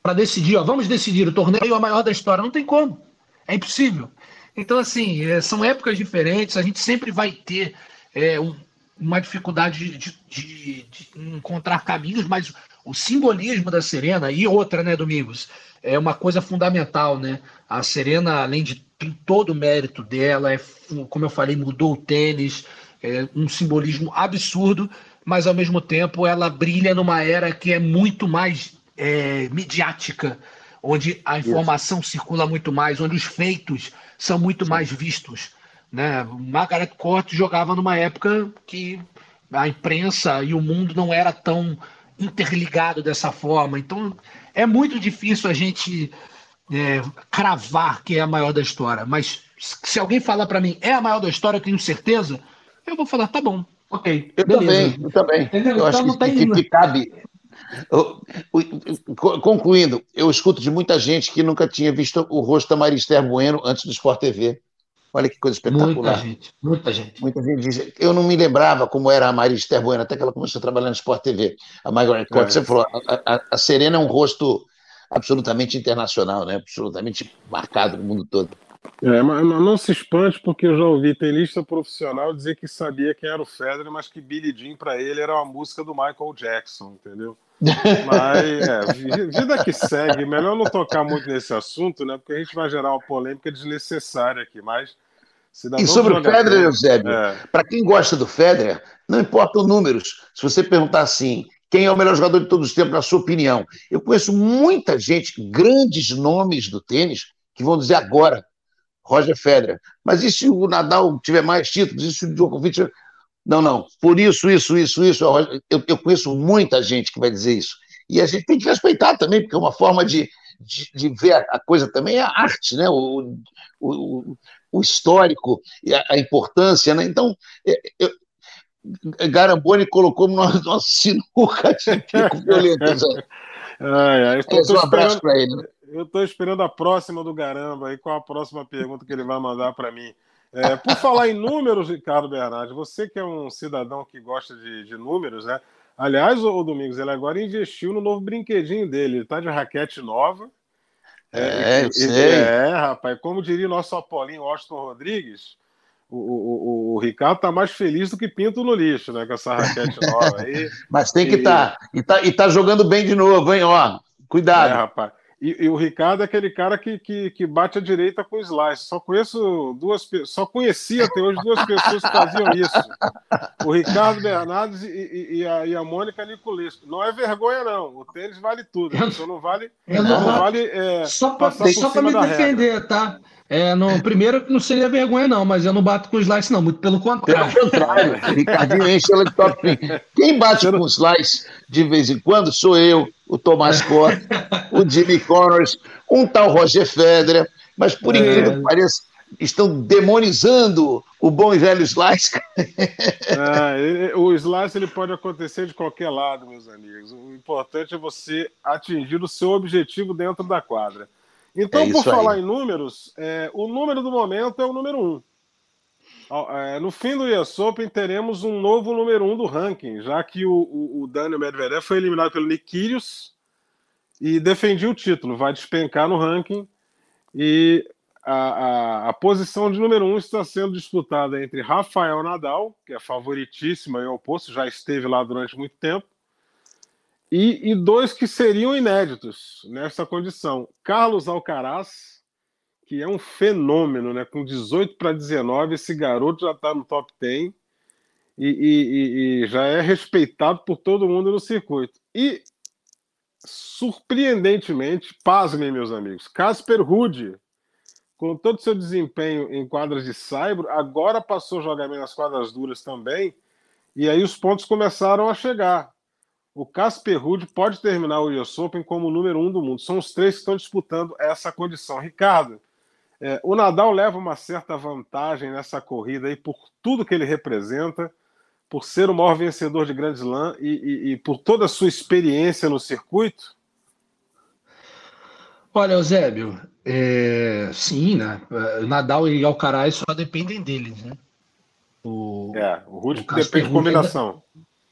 para decidir, ó, vamos decidir o torneio a maior da história. Não tem como. É impossível. Então, assim, é, são épocas diferentes, a gente sempre vai ter é, um, uma dificuldade de, de, de, encontrar caminhos, mas o simbolismo da Serena e outra, né, Domingos, é uma coisa fundamental, né? A Serena, além de todo o mérito dela, é, como eu falei, mudou o tênis, é um simbolismo absurdo, mas ao mesmo tempo ela brilha numa era que é muito mais é, midiática, onde a informação Isso. circula muito mais, onde os feitos são muito Sim. mais vistos. Né? Margaret Court jogava numa época que a imprensa e o mundo não era tão interligado dessa forma. Então é muito difícil a gente é, cravar que é a maior da história. Mas se alguém falar para mim é a maior da história, eu tenho certeza, eu vou falar, tá bom, ok. Eu beleza. também, eu também. Entendeu? Eu então, acho que, tem... que, cabe, Concluindo, eu escuto de muita gente que nunca tinha visto o rosto da Marister Bueno antes do Sport TV. Olha que coisa espetacular. Muita gente, muita gente. Muita gente diz. Eu não me lembrava como era a Marister Bueno, até que ela começou a trabalhar no Sport TV. A Margaret Court, é. você falou, a, a, a, Serena é um rosto absolutamente internacional, né? absolutamente marcado no mundo todo. É, mas não se espante, porque eu já ouvi tenista profissional dizer que sabia quem era o Federer, mas que Billie Jean para ele era uma música do Michael Jackson, entendeu? Mas, é, vida que segue, melhor não tocar muito nesse assunto, né? Porque a gente vai gerar uma polêmica desnecessária aqui, mas. E sobre o Federer, Eusébio, é. para quem gosta do Federer, não importa os números. Se você perguntar assim, quem é o melhor jogador de todos os tempos, na sua opinião? Eu conheço muita gente, grandes nomes do tênis, que vão dizer agora, Roger Federer. Mas e se o Nadal tiver mais títulos? E se o Djokovic não, não. Por isso, isso, isso, isso. Eu, eu conheço muita gente que vai dizer isso. E a gente tem que respeitar também, porque é uma forma de, de, de ver a coisa também é a arte, né? o, o, o histórico, a, a, importância. Né? Então, é, eu, Garamboni colocou no nosso sinuca de pico violento. Ai, ai, tô, tô um abraço para ele. Eu estou esperando a próxima do Garamba aí, qual a próxima pergunta que ele vai mandar para mim. É, por falar em números, Ricardo Bernardi, você que é um cidadão que gosta de, de números, né? Aliás, o, o, Domingos, ele agora investiu no novo brinquedinho dele. Ele tá de raquete nova. É, é, eu sei. é rapaz. Como diria o nosso Apolinho Austin Rodrigues, o, o, o, Ricardo tá mais feliz do que pinto no lixo, né? Com essa raquete nova aí. Mas tem que estar. Tá. E, tá, e tá jogando bem de novo, hein? Ó, cuidado. É, rapaz. E, e, o Ricardo é aquele cara que, que, que bate a direita com o slice. Só conheço duas só conhecia até hoje duas pessoas que faziam isso. O Ricardo Bernardes e, e, e a, e a Mônica Niculesco. Não é vergonha, não. O tênis vale tudo. Só não vale. não, não vale é, só para me defender, regra. tá? É, no, primeiro, não seria vergonha, não, mas eu não bato com slice, não, muito pelo contrário. Pelo contrário, Ricardinho enche ela de top Quem bate com slice de vez em quando sou eu o Thomas Scott, o Jimmy Connors, um tal Roger Federer, mas por é. incrível que pareça, estão demonizando o bom e velho Slice. É, o Slice ele pode acontecer de qualquer lado, meus amigos. O importante é você atingir o seu objetivo dentro da quadra. Então, é por falar aí. em números, é, o número do momento é o número um. É, no fim do US Open teremos um novo número um do ranking, já que o, o, o Daniel Medvedev foi eliminado pelo Nick Kyrgios e defendia o título, vai despencar no ranking. E a, a, a, posição de número um está sendo disputada entre Rafael Nadal, que é favoritíssimo e oposto, já esteve lá durante muito tempo, e, e dois que seriam inéditos nessa condição: Carlos Alcaraz que é um fenômeno, né? Com 18 para 19, esse garoto já está no top 10. e, e, e, já é respeitado por todo mundo no circuito. E, surpreendentemente, pasmem, meus amigos, Casper Ruud, com todo o seu desempenho em quadras de saibro, agora passou a jogar bem nas quadras duras também, e aí os pontos começaram a chegar. O Casper Ruud pode terminar o US Open como número um do mundo. São os três que estão disputando essa condição. Ricardo, é, o Nadal leva uma certa vantagem nessa corrida aí por tudo que ele representa, por ser o maior vencedor de Grand Slam e, e, e por toda a sua experiência no circuito? Olha, Eusébio, é, sim, né? Nadal e Alcaraz só dependem deles, né? O, é, o Ruud depende de combinação.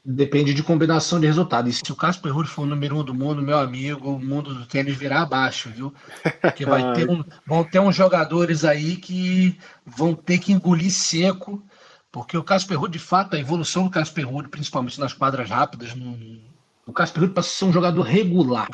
Depende de combinação de resultado. E se o Casper Ruud for o número um do mundo, meu amigo, o mundo do tênis virá abaixo, viu? Porque vai ter um, vão ter uns jogadores aí que vão ter que engolir seco, porque o Casper Ruud, de fato, a evolução do Casper Ruud, principalmente nas quadras rápidas, no, o Casper Ruud passa a ser um jogador regular.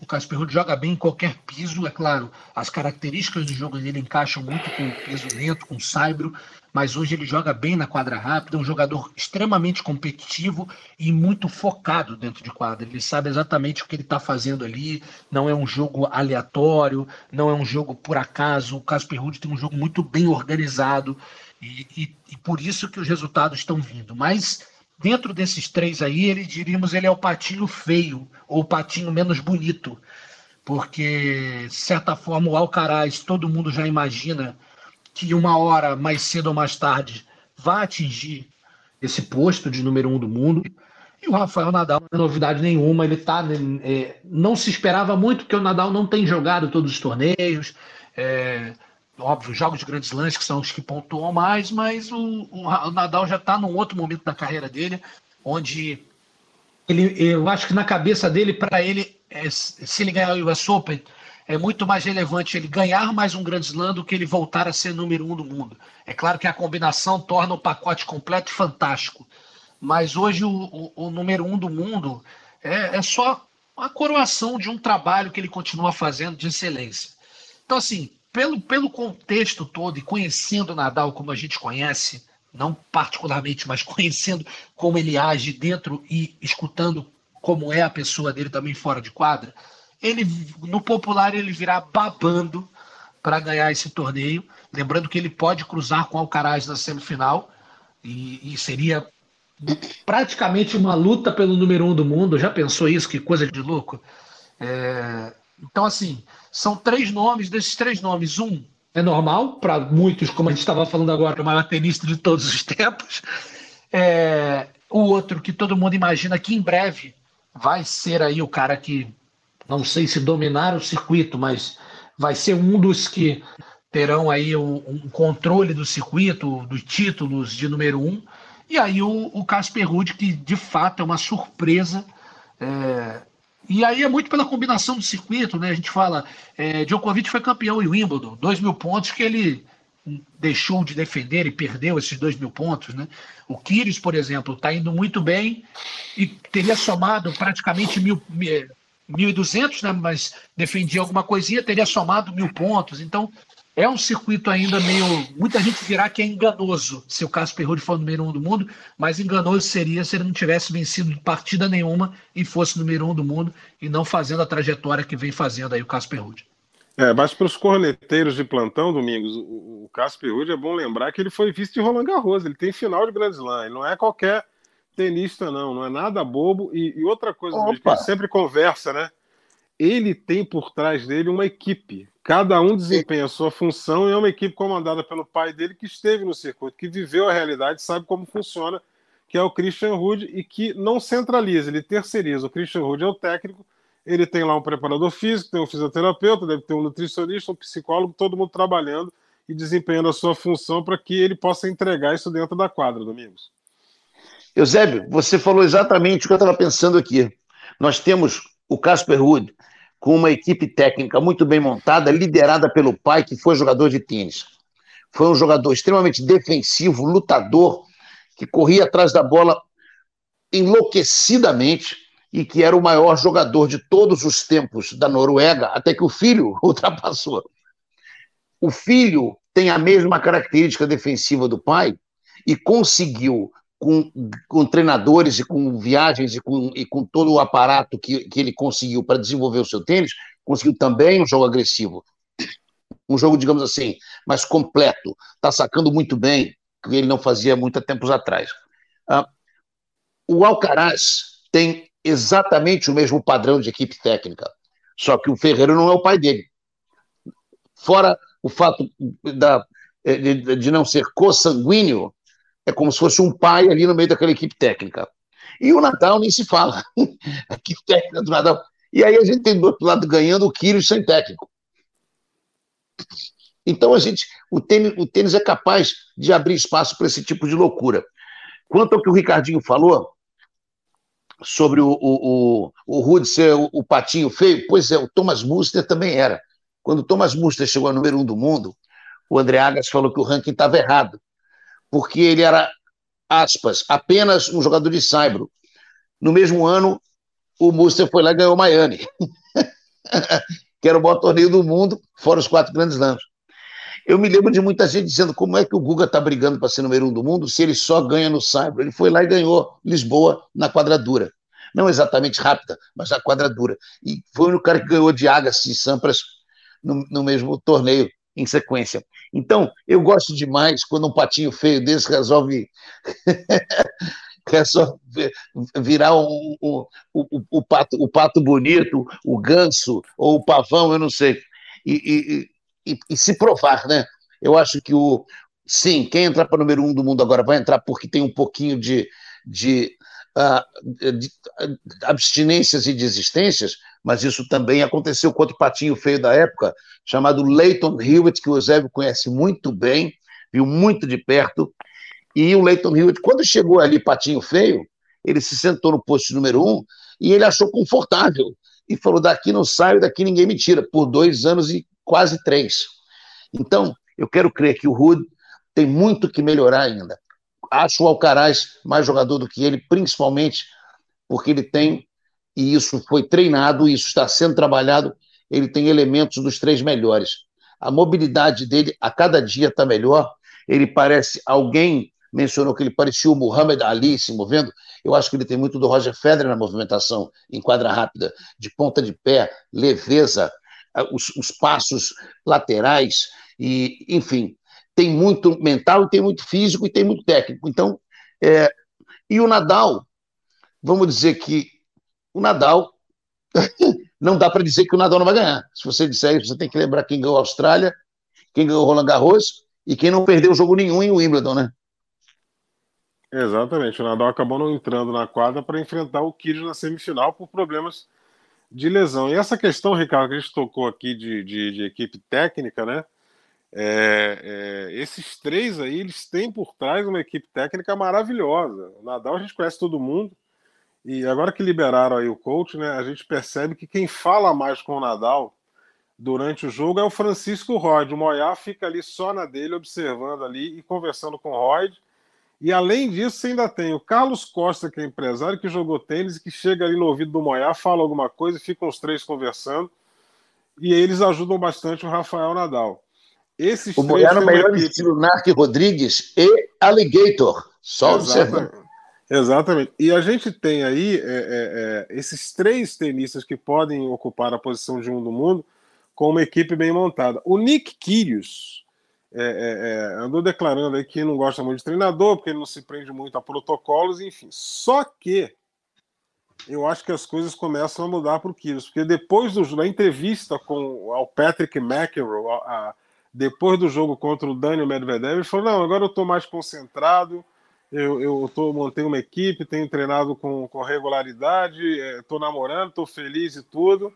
O Casper joga bem em qualquer piso, é claro. As características do jogo dele encaixam muito com o peso lento, com o saibro, mas hoje ele joga bem na quadra rápida, é um jogador extremamente competitivo e muito focado dentro de quadra. Ele sabe exatamente o que ele está fazendo ali, não é um jogo aleatório, não é um jogo por acaso. O Casper Ruud tem um jogo muito bem organizado e, e, e por isso que os resultados estão vindo. Mas dentro desses três aí, ele diríamos ele é o patinho feio ou o patinho menos bonito, porque de certa forma o Alcaraz todo mundo já imagina que uma hora mais cedo ou mais tarde vai atingir esse posto de número um do mundo. E o Rafael Nadal não é novidade nenhuma, ele tá. É, não se esperava muito, porque o Nadal não tem jogado todos os torneios. É, óbvio, jogos de grandes lances que são os que pontuam mais, mas o, o Nadal já está num outro momento da carreira dele, onde ele, eu acho que na cabeça dele, para ele, é, se ele ganhar o US Open, é muito mais relevante ele ganhar mais um Grand Slam do que ele voltar a ser número um do mundo. É claro que a combinação torna o pacote completo e fantástico, mas hoje o, o, o número um do mundo é, é só a coroação de um trabalho que ele continua fazendo de excelência. Então, assim, pelo, pelo contexto todo e conhecendo Nadal como a gente conhece, não particularmente, mas conhecendo como ele age dentro e escutando como é a pessoa dele também fora de quadra, ele no popular ele virá babando para ganhar esse torneio. Lembrando que ele pode cruzar com Alcaraz na semifinal e, e seria praticamente uma luta pelo número um do mundo. Já pensou isso? Que coisa de louco! É, então, assim, são três nomes, desses três nomes, um é normal, para muitos, como a gente estava falando agora, o maior tenista de todos os tempos. É, o outro que todo mundo imagina que em breve vai ser aí o cara que, não sei se dominar o circuito, mas vai ser um dos que terão aí um, um controle do circuito, dos títulos de número um. E aí o, o Casper Ruud, que de fato é uma surpresa. É, e aí é muito pela combinação do circuito, né? A gente fala, é, Djokovic foi campeão em Wimbledon, dois mil pontos que ele deixou de defender e perdeu esses dois mil pontos, né? O Kyrgios, por exemplo, está indo muito bem e teria somado praticamente mil, mil e duzentos, né? Mas defendia alguma coisinha, teria somado mil pontos. Então é um circuito ainda meio. Muita gente dirá que é enganoso se o Casper Ruud for o número um do mundo, mas enganoso seria se ele não tivesse vencido partida nenhuma e fosse número um do mundo e não fazendo a trajetória que vem fazendo aí o Casper Ruud. É, mas para os corneteiros de plantão, Domingos, o Casper Ruud é bom lembrar que ele foi vice de Roland Garros, ele tem final de Grand Slam, ele não é qualquer tenista, não, não é nada bobo. E, e outra coisa, que a gente sempre conversa, né? Ele tem por trás dele uma equipe Cada um desempenha a sua função e é uma equipe comandada pelo pai dele que esteve no circuito, que viveu a realidade, sabe como funciona, que é o Christian Rude e que não centraliza, ele terceiriza. O Christian Rude é o técnico, ele tem lá um preparador físico, tem um fisioterapeuta, deve ter um nutricionista, um psicólogo, todo mundo trabalhando e desempenhando a sua função para que ele possa entregar isso dentro da quadra, Domingos. Eusébio, você falou exatamente o que eu estava pensando aqui. Nós temos o Casper Ruud, com uma equipe técnica muito bem montada, liderada pelo pai, que foi jogador de tênis. Foi um jogador extremamente defensivo, lutador, que corria atrás da bola enlouquecidamente e que era o maior jogador de todos os tempos da Noruega, até que o filho ultrapassou. O filho tem a mesma característica defensiva do pai e conseguiu com, com treinadores e com viagens e com, e com todo o aparato que, que ele conseguiu para desenvolver o seu tênis, conseguiu também um jogo agressivo. Um jogo, digamos assim, mais completo. Está sacando muito bem, que ele não fazia muito tempos atrás. Ah, o Alcaraz tem exatamente o mesmo padrão de equipe técnica, só que o Ferreira não é o pai dele. Fora o fato da, de, de não ser consanguíneo, é como se fosse um pai ali no meio daquela equipe técnica. E o Natal nem se fala. a equipe técnica do Natal. E aí a gente tem do outro lado ganhando o Kyrgios sem técnico. Então a gente, o tênis, o tênis é capaz de abrir espaço para esse tipo de loucura. Quanto ao que o Ricardinho falou sobre o, o, o, o Rude ser o, o, patinho feio, pois é, o Thomas Muster também era. Quando o Thomas Muster chegou a número um do mundo, o André Agas falou que o ranking estava errado, porque ele era, aspas, apenas um jogador de saibro. No mesmo ano, o Muster foi lá e ganhou Miami, que era o maior torneio do mundo, fora os quatro grandes lãs. Eu me lembro de muita gente dizendo como é que o Guga está brigando para ser número um do mundo se ele só ganha no saibro. Ele foi lá e ganhou Lisboa na quadradura. Não exatamente rápida, mas na quadradura. E foi o cara que ganhou de Agassi e Sampras no, no mesmo torneio em sequência. Então, eu gosto demais quando um patinho feio desse resolve, resolve virar um, um, um, o, pato, o pato bonito, o ganso ou o pavão, eu não sei. E, e, e, e se provar, né? Eu acho que o. Sim, quem entrar para o número um do mundo agora vai entrar porque tem um pouquinho de, de, de abstinências e desistências, mas isso também aconteceu com outro patinho feio da época, chamado Leighton Hewitt, que o Eusébio conhece muito bem, viu muito de perto. E o Leighton Hewitt, quando chegou ali, patinho feio, ele se sentou no posto número um e ele achou confortável. E falou: daqui não saio, daqui ninguém me tira, por dois anos e quase três. Então, eu quero crer que o Rude tem muito que melhorar ainda. Acho o Alcaraz mais jogador do que ele, principalmente porque ele tem e isso foi treinado, isso está sendo trabalhado, ele tem elementos dos três melhores. A mobilidade dele a cada dia está melhor, ele parece alguém mencionou que ele parecia o Muhammad Ali se movendo. Eu acho que ele tem muito do Roger Federer na movimentação, em quadra rápida, de ponta de pé, leveza, os, os passos laterais, e enfim, tem muito mental, tem muito físico e tem muito técnico. Então, é... e o Nadal, vamos dizer que o Nadal. não dá para dizer que o Nadal não vai ganhar. Se você disser isso, você tem que lembrar quem ganhou a Austrália, quem ganhou Roland Garros e quem não perdeu jogo nenhum em Wimbledon, né? Exatamente. O Nadal acabou não entrando na quadra para enfrentar o Kyrgios na semifinal por problemas de lesão. E essa questão, Ricardo, que a gente tocou aqui de, de, de equipe técnica, né? É, é, esses três aí, eles têm por trás uma equipe técnica maravilhosa. O Nadal a gente conhece todo mundo, e agora que liberaram aí o coach, né, a gente percebe que quem fala mais com o Nadal durante o jogo é o Francisco Rod. O Moyá fica ali só na dele, observando ali e conversando com o Rod. E além disso, você ainda tem o Carlos Costa, que é empresário, que jogou tênis e que chega ali no ouvido do Moyá, fala alguma coisa e ficam os três conversando. E eles ajudam bastante o Rafael Nadal. Esses o Moyá no melhor equipe... estilo Narc Rodrigues e Alligator. Só observando. Exatamente. E a gente tem aí é, é, é, esses três tenistas que podem ocupar a posição de um do mundo com uma equipe bem montada. O Nick Kyrgios é, é, é, andou declarando aí que não gosta muito de treinador, porque ele não se prende muito a protocolos, enfim. Só que eu acho que as coisas começam a mudar para o Kyrgios, porque depois do, da entrevista com o Patrick McEnroe, a, a, depois do jogo contra o Daniel Medvedev, ele falou, não, agora eu estou mais concentrado, eu, eu tô, montei uma equipe, tenho treinado com, com regularidade, estou é, namorando, estou feliz e tudo.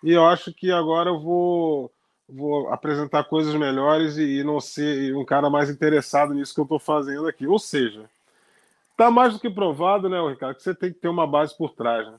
E eu acho que agora eu vou, vou apresentar coisas melhores e, e não ser um cara mais interessado nisso que eu estou fazendo aqui. Ou seja, está mais do que provado, né, Ricardo, que você tem que ter uma base por trás, né?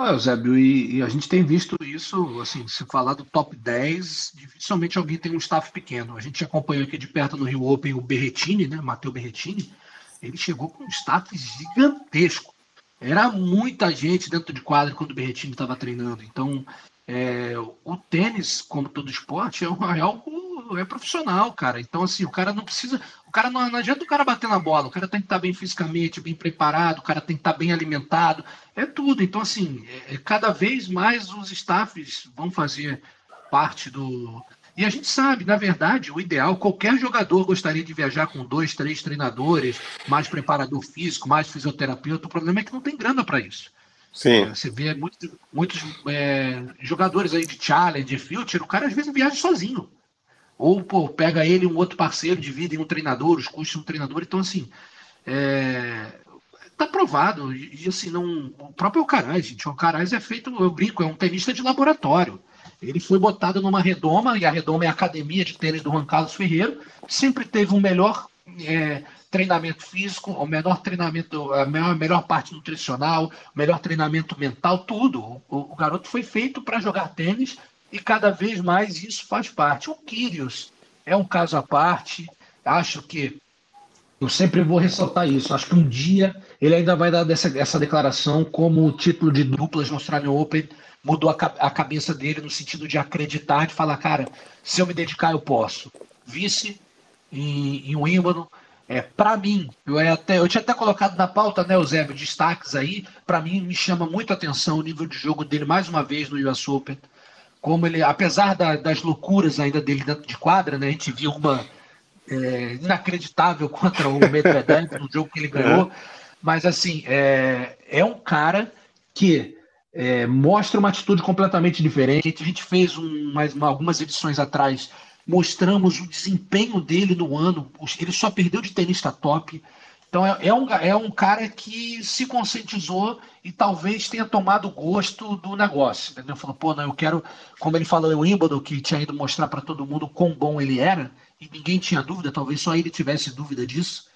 Ah, Eusébio, e, e, a gente tem visto isso, assim, se falar do top 10, dificilmente alguém tem um staff pequeno. A gente acompanhou aqui de perto no Rio Open o Berretini, né, Matheus Berretini, ele chegou com um staff gigantesco. Era muita gente dentro de quadro quando o Berretini estava treinando. Então, é, o tênis, como todo esporte, é, um, é algo é profissional, cara. Então, assim, o cara não precisa. O cara não, não adianta o cara bater na bola, o cara tem que estar bem fisicamente, bem preparado, o cara tem que estar bem alimentado, é tudo. Então, assim, é, é, cada vez mais os staffs vão fazer parte do. E a gente sabe, na verdade, o ideal, qualquer jogador gostaria de viajar com dois, três treinadores, mais preparador físico, mais fisioterapeuta. O problema é que não tem grana para isso. Sim. É, você vê muitos, muitos é, jogadores aí de challenge, de future, o cara às vezes viaja sozinho. Ou pô, pega ele um outro parceiro, divide em um treinador, os custos de um treinador. Então, assim, é, tá provado. E, assim, não, o próprio Alcaraz, gente, o Alcaraz é feito, eu brinco, é um tenista de laboratório. Ele foi botado numa redoma, e a redoma é a academia de tênis do Juan Carlos Ferreiro, sempre teve um melhor é, treinamento físico, o melhor treinamento, a melhor, melhor parte nutricional, o melhor treinamento mental, tudo. O, o garoto foi feito para jogar tênis e cada vez mais isso faz parte. O Kyrios é um caso à parte. Acho que eu sempre vou ressaltar isso. Acho que um dia ele ainda vai dar dessa, essa declaração como o título de duplas no Australian Open mudou a, a cabeça dele no sentido de acreditar, de falar, cara, se eu me dedicar, eu posso. Vice em, em Wimbledon, é, para mim, eu, até, eu tinha até colocado na pauta, né, Eusébio, destaques aí. Para mim, me chama muito atenção o nível de jogo dele, mais uma vez, no US Open. Como ele, apesar da, das loucuras ainda dele dentro de quadra, né, a gente viu uma é, inacreditável contra o Medvedev no jogo que ele ganhou. Mas, assim, é, é um cara que é, mostra uma atitude completamente diferente. A gente fez um, mais, algumas edições atrás mostramos o desempenho dele no ano. Ele só perdeu de tenista top. Então é, é, um, é um cara que se conscientizou e talvez tenha tomado gosto do negócio. Entendeu? Falou, pô, não, eu quero, como ele falou em Wimbledon, que tinha ido mostrar para todo mundo quão bom ele era, e ninguém tinha dúvida, talvez só ele tivesse dúvida disso.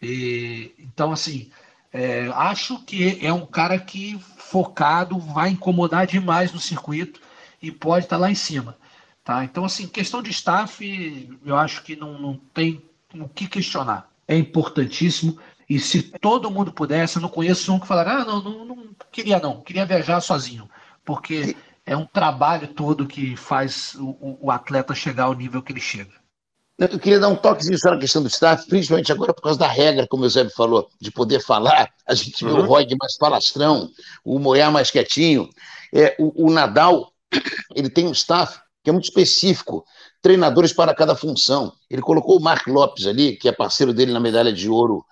E, então, assim, é, acho que é um cara que focado, vai incomodar demais no circuito e pode estar tá lá em cima. Tá? Então, assim, questão de staff, eu acho que não, não tem o que questionar. É importantíssimo. E se todo mundo pudesse, eu não conheço um que falar, ah, não, não, não queria não, queria viajar sozinho. Porque é um trabalho todo que faz o, o atleta chegar ao nível que ele chega. Eu queria dar um toquezinho só na questão do staff, principalmente agora por causa da regra, como o Eusébio falou, de poder falar. A gente uhum. vê o Roy mais falastrão, o Moyá mais quietinho. É, o, o Nadal, ele tem um staff que é muito específico, treinadores para cada função. Ele colocou o Mark Lopes ali, que é parceiro dele na medalha de ouro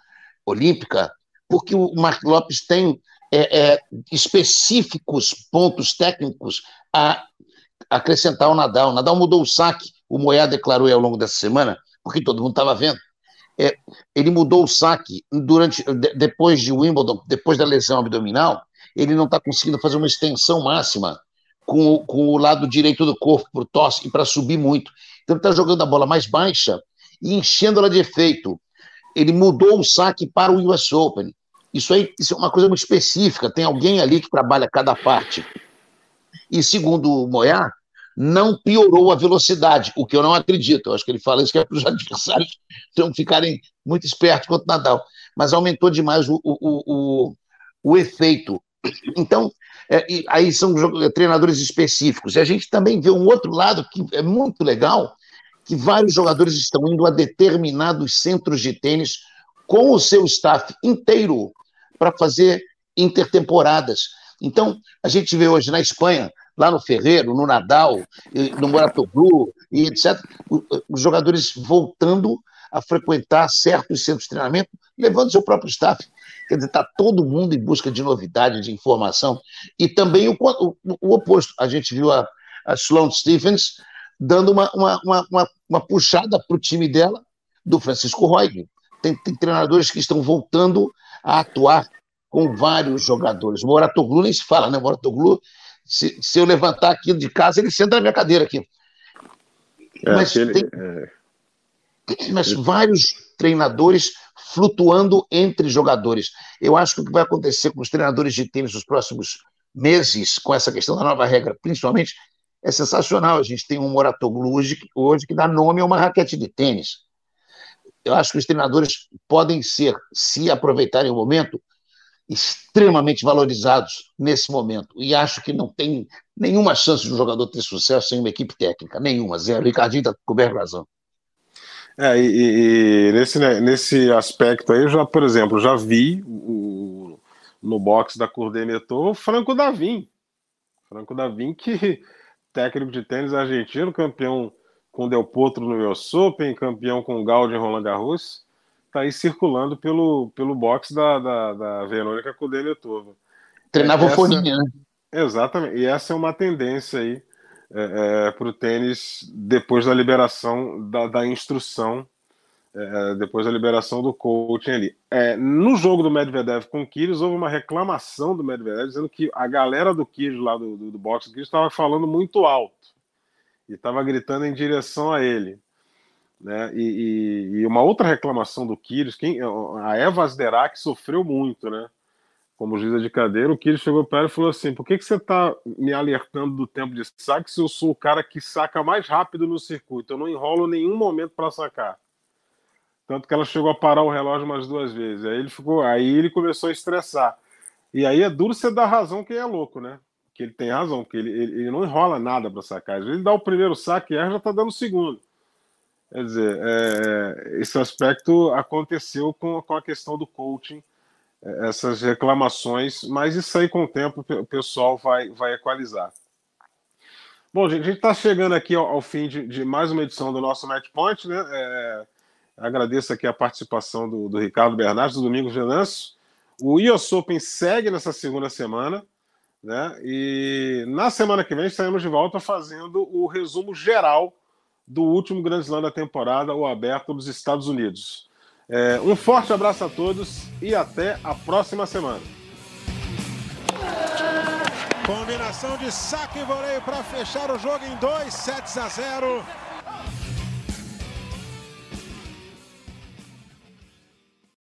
olímpica, porque o Mark Lopes tem é, é, específicos pontos técnicos a acrescentar ao Nadal. O Nadal mudou o saque, o Moyá declarou ao longo dessa semana, porque todo mundo estava vendo. É, ele mudou o saque durante, depois de Wimbledon, depois da lesão abdominal, ele não está conseguindo fazer uma extensão máxima com, com o lado direito do corpo para o tosse e para subir muito. Então ele está jogando a bola mais baixa e enchendo ela de efeito. Ele mudou o saque para o US Open. Isso aí isso é uma coisa muito específica. Tem alguém ali que trabalha cada parte. E segundo o Moyá, não piorou a velocidade, o que eu não acredito. Eu acho que ele fala isso que é para os adversários então, ficarem muito espertos contra o Nadal. Mas aumentou demais o, o, o, o efeito. Então, é, aí são treinadores específicos. E a gente também vê um outro lado que é muito legal, que vários jogadores estão indo a determinados centros de tênis com o seu staff inteiro para fazer intertemporadas. Então, a gente vê hoje na Espanha, lá no Ferreiro, no Nadal, no Moratoglu e etc., os jogadores voltando a frequentar certos centros de treinamento, levando seu próprio staff. Quer dizer, está todo mundo em busca de novidade, de informação. E também o, o, o oposto. A gente viu a, a Sloane Stephens dando uma, uma, uma, uma puxada para o time dela do Francisco Roig. Tem, tem, treinadores que estão voltando a atuar com vários jogadores. Moratoglu nem se fala, né? Moratoglu, se, se eu levantar aqui de casa, ele senta na minha cadeira aqui. É, mas, aquele, tem, é... mas vários treinadores flutuando entre jogadores. Eu acho que o que vai acontecer com os treinadores de tênis nos próximos meses, com essa questão da nova regra, principalmente, é sensacional. A gente tem um Moratoglu hoje, hoje que dá nome a uma raquete de tênis. Eu acho que os treinadores podem ser, se aproveitarem o momento, extremamente valorizados nesse momento. E acho que não tem nenhuma chance de um jogador ter sucesso sem uma equipe técnica. Nenhuma, zero. O Ricardinho está coberto razão. É, e, e, nesse, né, nesse aspecto aí, eu já, por exemplo, já vi o, no box da Curdenetor o Franco Davim. Franco Davim, que técnico de tênis argentino, campeão com Del Potro no US Open, campeão com Gaudi em Roland Garros, está aí circulando pelo, pelo box da, da, da Verônica Kudelitova. Treinava o Foninha, né? Exatamente, e essa é uma tendência aí é, é, para o tênis depois da liberação da, da instrução, é, depois da liberação do coaching ali. É, no jogo do Medvedev com o Kyrgios, houve uma reclamação do Medvedev dizendo que a galera do Kyrgios lá do, do, do boxe estava falando muito alto e estava gritando em direção a ele. Né? E, e, e, uma outra reclamação do Kyrgios, quem, a Eva Asderac sofreu muito, né? Como juíza de cadeira, o Kyrgios chegou para ela e falou assim: por que, que você está me alertando do tempo de saque se eu sou o cara que saca mais rápido no circuito? Eu não enrolo nenhum momento para sacar. Tanto que ela chegou a parar o relógio umas duas vezes. Aí ele ficou, aí ele começou a estressar. E aí é duro você dar razão quem é louco, né? Que ele tem razão, que ele, ele, ele não enrola nada para sacar. Às vezes ele dá o primeiro saque e já está dando o segundo. Quer dizer, é, esse aspecto aconteceu com, com a questão do coaching, é, essas reclamações, mas isso aí com o tempo o pessoal vai, vai equalizar. Bom, gente, a gente está chegando aqui ao, ao fim de, de, mais uma edição do nosso Match Point, né? É, agradeço aqui a participação do, do Ricardo Bernardes, do Domingos Venâncio. O US Open segue nessa segunda semana, né? E na semana que vem estaremos de volta fazendo o resumo geral do último Grand Slam da temporada, o aberto dos Estados Unidos. É, um forte abraço a todos e até a próxima semana. Combinação de saque e voleio para fechar o jogo em 2 sets a 0.